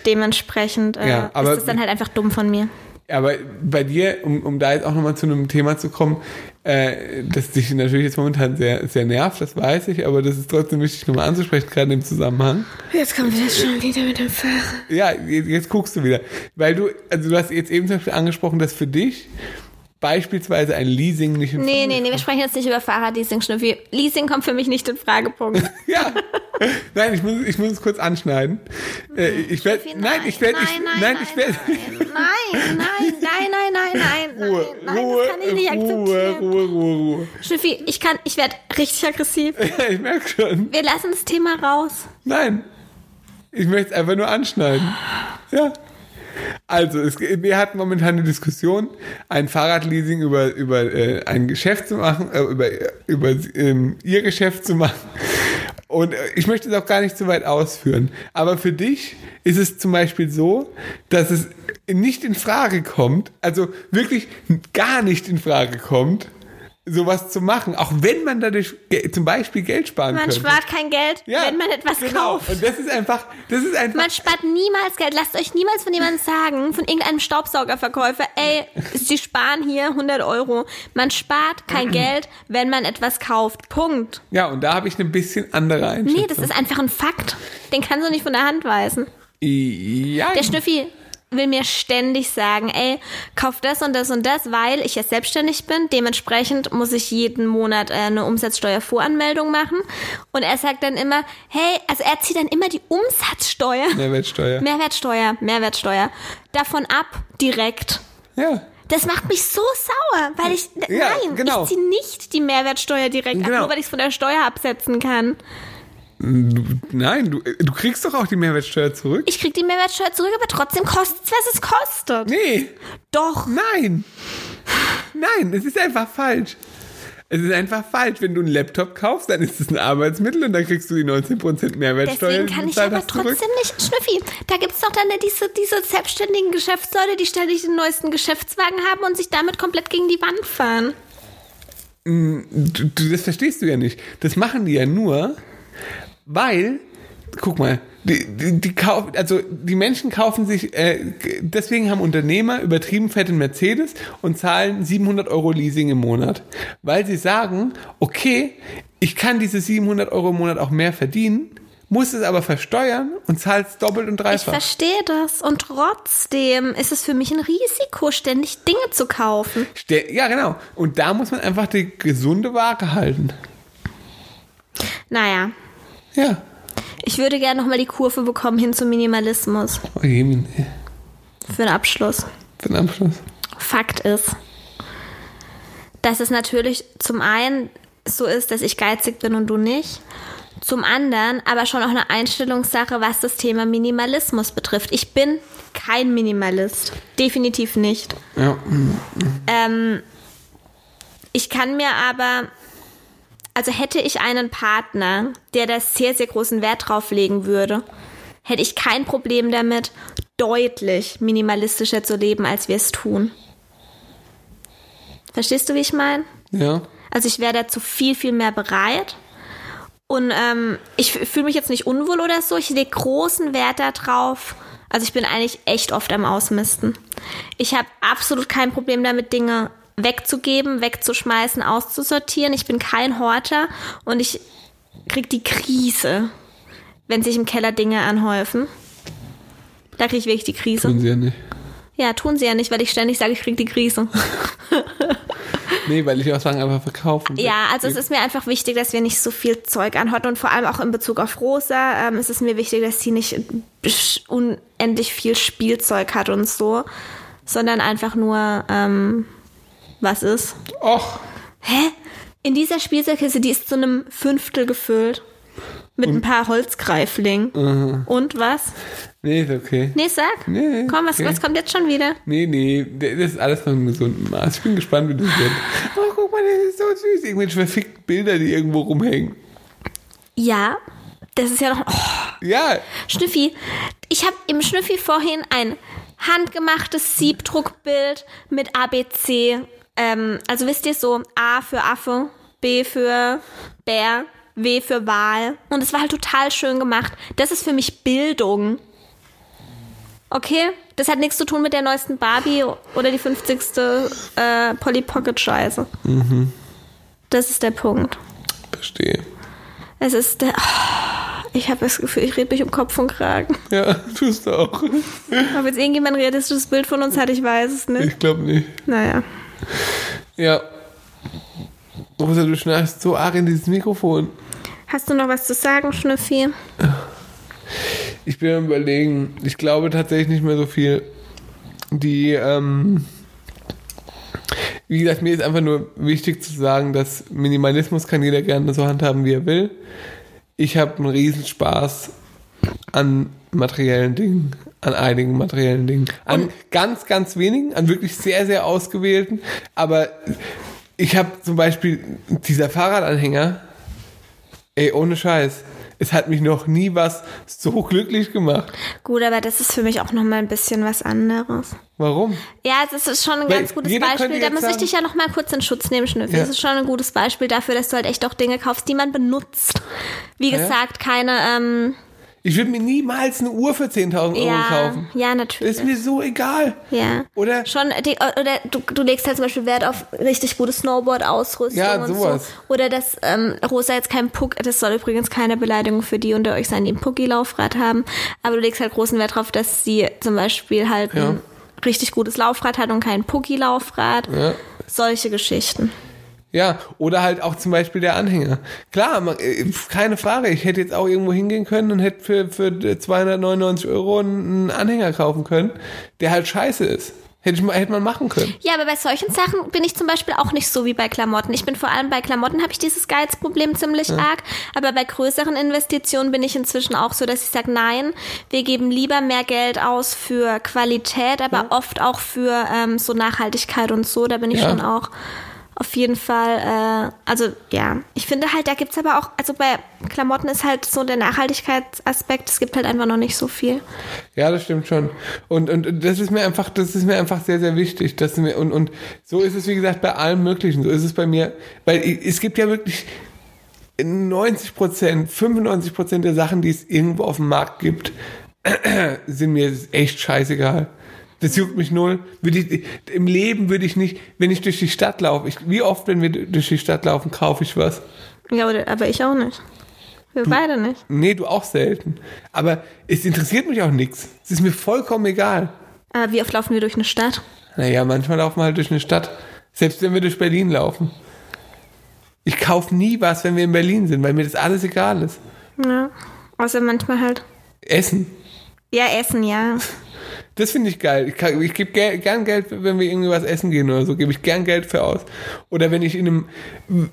Dementsprechend äh, Ja, aber- ist es dann halt einfach dumm von mir. Aber bei dir, um, um da jetzt auch nochmal zu einem Thema zu kommen, äh, das dich natürlich jetzt momentan sehr, sehr nervt, das weiß ich, aber das ist trotzdem wichtig nochmal anzusprechen, gerade im Zusammenhang. Jetzt kommt das schon wieder mit dem Fahrer. Ja, jetzt, jetzt guckst du wieder. Weil du, also du hast jetzt eben zum Beispiel angesprochen, dass für dich beispielsweise ein Leasing nicht in Nee, Frage nee, nee, wir sprechen jetzt nicht über Fahrradleasing, Schnüffi. Leasing kommt für mich nicht in Fragepunkt. Ja. Nein, ich muss, ich muss es kurz anschneiden. Äh, ich werde, nein, ich werde, nein, nein, nein, ich werde, Nein, nein, nein, nein, nein, nein, Ruhe, nein, Ruhe, das kann ich nicht Ruhe. Ruhe, Ruhe, Ruhe. Schnüffi, ich kann, ich werde richtig aggressiv. Ja, ich merke schon. Wir lassen das Thema raus. Nein. Ich möchte es einfach nur anschneiden. Ja. Also, es, wir hatten momentan eine Diskussion, ein Fahrradleasing über, über äh, ein Geschäft zu machen, äh, über, über ähm, ihr Geschäft zu machen. Und äh, ich möchte es auch gar nicht zu weit ausführen. Aber für dich ist es zum Beispiel so, dass es nicht in Frage kommt, also wirklich gar nicht in Frage kommt, sowas zu machen, auch wenn man dadurch zum Beispiel Geld sparen Man könnte. spart kein Geld, Ja, wenn man etwas genau. kauft. Und das ist einfach, das ist einfach. Man spart niemals Geld. Lasst euch niemals von jemandem sagen, von irgendeinem Staubsaugerverkäufer, ey, sie sparen hier 100 Euro. Man spart kein Geld, wenn man etwas kauft. Punkt. ja, und da habe ich eine bisschen andere Einschätzung. Nee, das ist einfach ein Fakt. Den kannst du nicht von der Hand weisen. Ja, Der Schnüffi will mir ständig sagen, ey, kauf das und das und das, weil ich jetzt selbstständig bin. Dementsprechend muss ich jeden Monat äh, eine Umsatzsteuervoranmeldung machen. Und er sagt dann immer, hey, also er zieht dann immer die Umsatzsteuer, Mehrwertsteuer. Mehrwertsteuer, Mehrwertsteuer, davon ab, direkt. ja. Das macht mich so sauer, weil ich, Ja, nein, genau. ich ziehe nicht die Mehrwertsteuer direkt ab, Genau. nur weil ich es von der Steuer absetzen kann. Du, nein, du, du kriegst doch auch die Mehrwertsteuer zurück. Ich krieg die Mehrwertsteuer zurück, aber trotzdem kostet es, was es kostet. nee, Doch. nein. Nein, es ist einfach falsch. Es ist einfach falsch. Wenn du einen Laptop kaufst, dann ist es ein Arbeitsmittel und dann kriegst du die 19% Mehrwertsteuer. Deswegen kann ich aber hast, zurück. trotzdem nicht, Schnüffi, da gibt's doch dann diese, diese selbstständigen Geschäftsleute, die ständig den neuesten Geschäftswagen haben und sich damit komplett gegen die Wand fahren. du, du, das verstehst du ja nicht. Das machen die ja nur, weil, guck mal, die, die, die kauf, also die Menschen kaufen sich, äh, deswegen haben Unternehmer übertrieben fetten Mercedes und zahlen 700 Euro Leasing im Monat, weil sie sagen, okay, ich kann diese 700 Euro im Monat auch mehr verdienen, muss es aber versteuern und zahle es doppelt und Ich dreifach. verstehe das und trotzdem ist es für mich ein Risiko, ständig Dinge zu kaufen. Ja, genau. Und da muss man einfach die gesunde Waage halten. Naja, Ja. ich würde gerne nochmal die Kurve bekommen hin zum Minimalismus. Jemin, Für den Abschluss. für den Abschluss. Fakt ist, dass es natürlich zum einen so ist, dass ich geizig bin und du nicht. Zum anderen aber schon auch eine Einstellungssache, was das Thema Minimalismus betrifft. Ich bin kein Minimalist. Definitiv nicht. Ja. Ähm, ich kann mir aber, also hätte ich einen Partner, der da sehr, sehr großen Wert drauf legen würde, hätte ich kein Problem damit, deutlich minimalistischer zu leben, als wir es tun. Verstehst du, wie ich meine? Ja. Also ich wäre dazu viel, viel mehr bereit. Und ähm, ich fühle mich jetzt nicht unwohl oder so. Ich lege großen Wert darauf. Also ich bin eigentlich echt oft am Ausmisten. Ich habe absolut kein Problem damit, Dinge wegzugeben, wegzuschmeißen, auszusortieren. Ich bin kein Horter und ich krieg die Krise, wenn sich im Keller Dinge anhäufen. Da kriege ich wirklich die Krise. Tun sie ja nicht. Ja, tun sie ja nicht, weil ich ständig sage, ich krieg die Krise. Nee, weil ich auch sagen, einfach verkaufen. Ja, also es ist mir einfach wichtig, dass wir nicht so viel Zeug anhorten und vor allem auch in Bezug auf Rosa ähm, ist es mir wichtig, dass sie nicht unendlich viel Spielzeug hat und so, sondern einfach nur ähm, was ist. Och, Hä? In dieser Spielzeugkiste, die ist zu einem Fünftel gefüllt. Mit ein paar Holzgreiflingen. Und was? nee, ist okay. Nee, sag. Nee, Komm, was, okay. was kommt jetzt schon wieder? Nee, nee, das ist alles von einem gesunden Maß. Ich bin gespannt, wie das wird. Oh, guck mal, das ist so süß. Irgendwelche verfickten Bilder, die irgendwo rumhängen. Ja, das ist ja noch. Oh, Ja, Schnüffi, ich habe im Schnüffi vorhin ein handgemachtes Siebdruckbild mit ABC. Ähm, also wisst ihr so, A für Affe, B für Bär, W für Wal. Und es war halt total schön gemacht. Das ist für mich Bildung. Okay? Das hat nichts zu tun mit der neuesten Barbie oder die 50. Äh, Polly Pocket Scheiße. Das ist der Punkt. verstehe. Es ist der. Oh, ich habe das Gefühl, ich rede mich um Kopf und Kragen. Ja, tust du auch. Ob jetzt irgendjemand ein realistisches Bild von uns hat, ich weiß es nicht. Ich glaube nicht. Naja. Ja. Rosa, du schnarchst so arg in dieses Mikrofon. Hast du noch was zu sagen, Schnüffi? Ich bin am überlegen, ich glaube tatsächlich nicht mehr so viel. Die, ähm, wie gesagt, mir ist einfach nur wichtig zu sagen, dass Minimalismus kann jeder gerne so handhaben, wie er will. Ich habe einen Riesenspaß an materiellen Dingen, an einigen materiellen Dingen. An ganz, ganz wenigen, an wirklich sehr, sehr ausgewählten. Aber ich habe zum Beispiel dieser Fahrradanhänger, ey, ohne Scheiß. Es hat mich noch nie was so glücklich gemacht. Gut, aber das ist für mich auch noch mal ein bisschen was anderes. Warum? Ja, es ist schon ein Weil ganz gutes Beispiel. Da muss ich dich ja noch mal kurz in Schutz nehmen, Schnüffi. Ja. Das ist schon ein gutes Beispiel dafür, dass du halt echt auch Dinge kaufst, die man benutzt. Wie Ja. gesagt, keine, ähm, Ich würde mir niemals eine Uhr für 10.000 Euro ja, kaufen. ja, Das natürlich. ist mir so egal. ja. Oder? Schon, die, oder du, du legst halt zum Beispiel Wert auf richtig gute Snowboard-Ausrüstung Ja, und sowas. so. Oder dass ähm, Rosa jetzt kein Puck, das soll übrigens keine Beleidigung für die unter euch sein, die ein Pucki-Laufrad haben, aber du legst halt großen Wert darauf, dass sie zum Beispiel halt Ja. ein richtig gutes Laufrad hat und kein Pucki-Laufrad. Ja. Solche Geschichten. Ja, oder halt auch zum Beispiel der Anhänger. Klar, man, äh, keine Frage. Ich hätte jetzt auch irgendwo hingehen können und hätte für, für 299 Euro einen Anhänger kaufen können, der halt scheiße ist. Hätte, ich, hätte man machen können. Ja, aber bei solchen Sachen bin ich zum Beispiel auch nicht so wie bei Klamotten. Ich bin vor allem bei Klamotten habe ich dieses Geizproblem ziemlich arg, aber bei größeren Investitionen bin ich inzwischen auch so, dass ich sage, nein, wir geben lieber mehr Geld aus für Qualität, aber oft auch für ähm, so Nachhaltigkeit und so. Da bin ich Ja. schon auch auf jeden Fall, äh, also ja, ich finde halt, da gibt's aber auch, also bei Klamotten ist halt so der Nachhaltigkeitsaspekt, es gibt halt einfach noch nicht so viel. Ja, das stimmt schon. Und, und das ist mir einfach, das ist mir einfach sehr, sehr wichtig. Dass mir, und, und so ist es, wie gesagt, bei allem Möglichen. So ist es bei mir. Weil es gibt ja wirklich 90 Prozent, 95 Prozent der Sachen, die es irgendwo auf dem Markt gibt, sind mir echt scheißegal. Das juckt mich null. Ich, Im Leben würde ich nicht, wenn ich durch die Stadt laufe, ich, wie oft, wenn wir durch die Stadt laufen, kaufe ich was? Ja, oder, aber ich auch nicht. Wir beide nicht. Nee, du auch selten. Aber es interessiert mich auch nichts. Es ist mir vollkommen egal. Aber wie oft laufen wir durch eine Stadt? Naja, manchmal laufen wir halt durch eine Stadt. Selbst wenn wir durch Berlin laufen. Ich kaufe nie was, wenn wir in Berlin sind, weil mir das alles egal ist. Ja. Außer manchmal halt. Essen. Ja, Essen, ja. Das finde ich geil. Ich, kann- ich gebe ge gern Geld, wenn wir irgendwie was essen gehen oder so, gebe ich gern Geld für aus. Oder wenn ich in einem,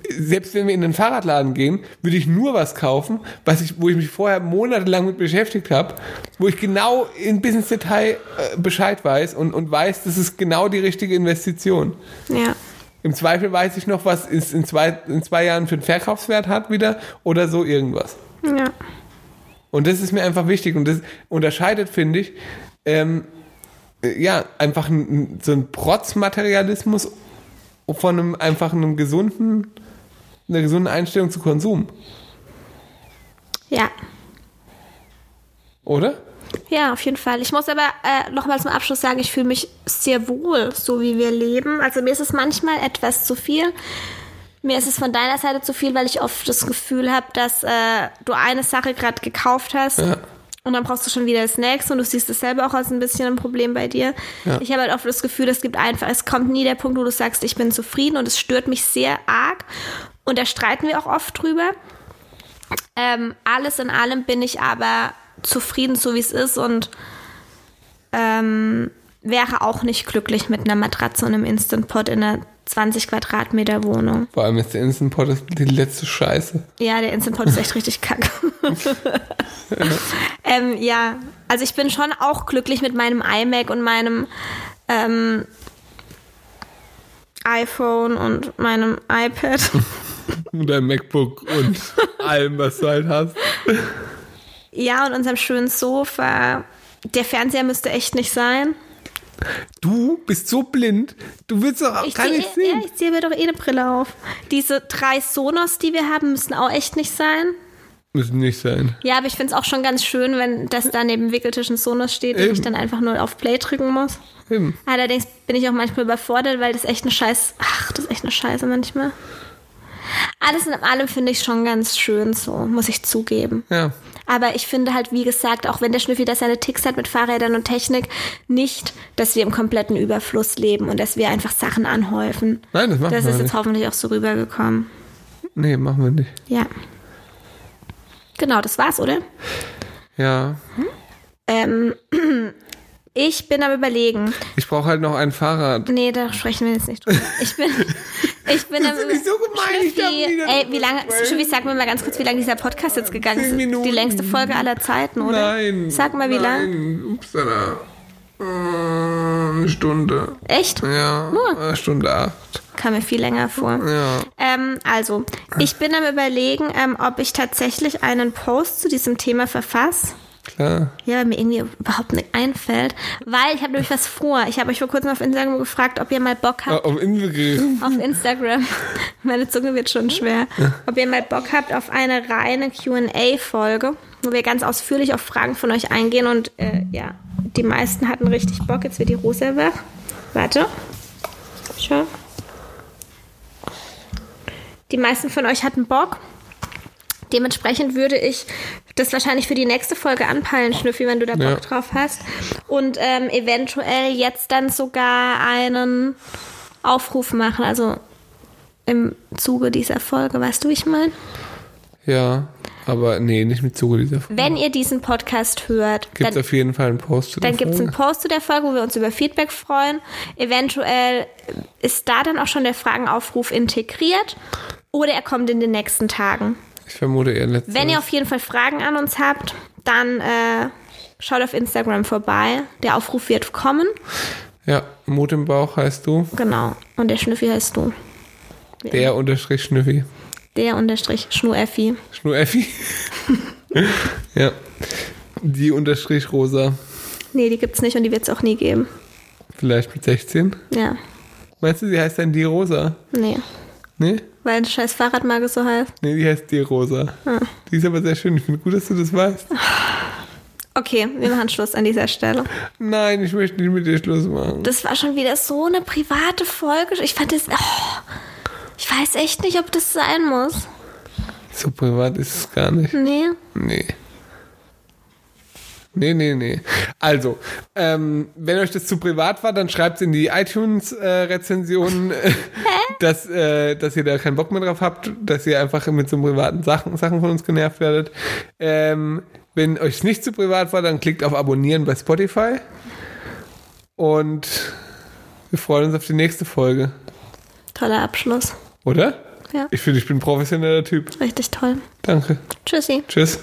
selbst wenn wir in einen Fahrradladen gehen, würde ich nur was kaufen, was ich, wo ich mich vorher monatelang mit beschäftigt habe, wo ich genau in bis ins Detail äh, Bescheid weiß und, und weiß, das ist genau die richtige Investition. Ja. Im Zweifel weiß ich noch, was es in zwei, in zwei Jahren für einen Verkaufswert hat wieder oder so irgendwas. Ja. Und das ist mir einfach wichtig und das unterscheidet, finde ich, ähm, äh, ja, einfach ein, ein- so ein Protzmaterialismus von einem einfach einem gesunden, einer gesunden Einstellung zu Konsum, Ja. oder? Ja, auf jeden Fall. Ich muss aber äh, nochmal zum Abschluss sagen, ich fühle mich sehr wohl, so wie wir leben. Also mir ist es manchmal etwas zu viel. Mir ist es von deiner Seite zu viel, weil ich oft das Gefühl habe, dass äh, du eine Sache gerade gekauft hast Ja. Und dann brauchst du schon wieder das nächste und du siehst es selber auch als ein bisschen ein Problem bei dir. Ja. Ich habe halt oft das Gefühl, es gibt einfach, es kommt nie der Punkt, wo du sagst, ich bin zufrieden und es stört mich sehr arg. Und da streiten wir auch oft drüber. Ähm, alles in allem bin ich aber zufrieden, so wie es ist und ähm, wäre auch nicht glücklich mit einer Matratze und einem Instant Pot in einer 20 Quadratmeter Wohnung. Vor allem ist der Instant Pot die letzte Scheiße. Ja, der Instant Pot ist echt richtig kacke. ähm, ja, also ich bin schon auch glücklich mit meinem iMac und meinem ähm, iPhone und meinem iPad. Und dein MacBook und allem, was du halt hast. ja, und unserem schönen Sofa. Der Fernseher müsste echt nicht sein. Du bist so blind, du willst doch Ich gar ziehe nicht ja, sehen. ich zieh mir doch eh eine Brille auf. Diese drei Sonos, die wir haben, müssen auch echt nicht sein. Müssen nicht sein. Ja, aber ich finde es auch schon ganz schön, wenn das da neben dem Wickeltisch ein Sonos steht und Eben. ich dann einfach nur auf Play drücken muss. Eben. Allerdings bin ich auch manchmal überfordert, weil das echt eine Scheiß. Ach, das ist echt eine Scheiße manchmal. Alles in allem finde ich schon ganz schön so, muss ich zugeben. Ja. Aber ich finde halt, wie gesagt, auch wenn der Schnüffi da seine Ticks hat mit Fahrrädern und Technik, nicht, dass wir im kompletten Überfluss leben und dass wir einfach Sachen anhäufen. Nein, das machen Das wir ist jetzt nicht. hoffentlich auch so rübergekommen. Nee, machen wir nicht. Ja. Genau, das war's, oder? Ja. Ähm, ich bin am überlegen. Ich brauche halt noch ein Fahrrad. Nee, da sprechen wir jetzt nicht drüber. Ich bin, ich bin am Das ist nicht so gemein, ich Schnüffi, wieder ey, wie lange. Schnüffi, sag mir mal ganz kurz, wie lange dieser Podcast jetzt gegangen ist. Die längste Folge aller Zeiten, oder? Nein. Sag mal, wie lang? Nein. Upsala. Äh, Eine Stunde. Echt? Ja, Nur? eine Stunde acht. Kam mir viel länger vor. Ja. Ähm, also, ich bin am überlegen, ähm, ob ich tatsächlich einen Post zu diesem Thema verfasse. Klar. Ja, weil mir irgendwie überhaupt nicht einfällt. Weil ich habe nämlich was vor. Ich habe euch vor kurzem auf Instagram gefragt, ob ihr mal Bock habt, Oh, Auf Inbegriff. auf Instagram, meine Zunge wird schon schwer, ob ihr mal Bock habt auf eine reine Q&A-Folge, wo wir ganz ausführlich auf Fragen von euch eingehen und äh, ja, die meisten hatten richtig Bock. Jetzt wird die Rosa wach. Warte. Schau. Die meisten von euch hatten Bock. Dementsprechend würde ich das wahrscheinlich für die nächste Folge anpeilen, Schnüffi, wenn du da Bock Ja. drauf hast. Und ähm, eventuell jetzt dann sogar einen Aufruf machen, also im Zuge dieser Folge, weißt du, wie ich meine? Ja, aber nee, nicht mit Zuge dieser Folge. Wenn ihr diesen Podcast hört, Gibt es auf jeden Fall einen Post zu der dann gibt es einen. Post zu der Folge, wo wir uns über Feedback freuen. Eventuell ist da dann auch schon der Fragenaufruf integriert oder er kommt in den nächsten Tagen. Ich vermute eher letztes. Wenn ihr auf jeden Fall Fragen an uns habt, dann äh, schaut auf Instagram vorbei. Der Aufruf wird kommen. Ja, Mut im Bauch heißt du. Genau. Und der Schnüffi heißt du. Der unterstrich Schnüffi. Der unterstrich Schnureffi. Schnureffi. ja. Die unterstrich Rosa. Nee, die gibt's nicht und die wird's auch nie geben. Vielleicht mit 16. Ja. Meinst du, sie heißt dann die Rosa? Nee. Nee? Weil ein scheiß Fahrradmarke so heißt. Nee, die heißt die Rosa. Die ist aber sehr schön. Ich finde gut, dass du das weißt. Okay, wir machen Schluss an dieser Stelle. Nein, ich möchte nicht mit dir Schluss machen. Das war schon wieder so eine private Folge. Ich fand das. Oh, ich weiß echt nicht, ob das sein muss. So privat ist es gar nicht. Nee. Nee. Nee, nee, nee. Also, ähm, wenn euch das zu privat war, dann schreibt in die iTunes-Rezensionen, äh, dass, äh, dass ihr da keinen Bock mehr drauf habt, dass ihr einfach mit so privaten Sachen, Sachen von uns genervt werdet. Ähm, wenn euch nicht zu privat war, dann klickt auf Abonnieren bei Spotify. Und wir freuen uns auf die nächste Folge. Toller Abschluss. Oder? Ja. Ich finde, ich bin ein professioneller Typ. Richtig toll. Danke. Tschüssi. Tschüss.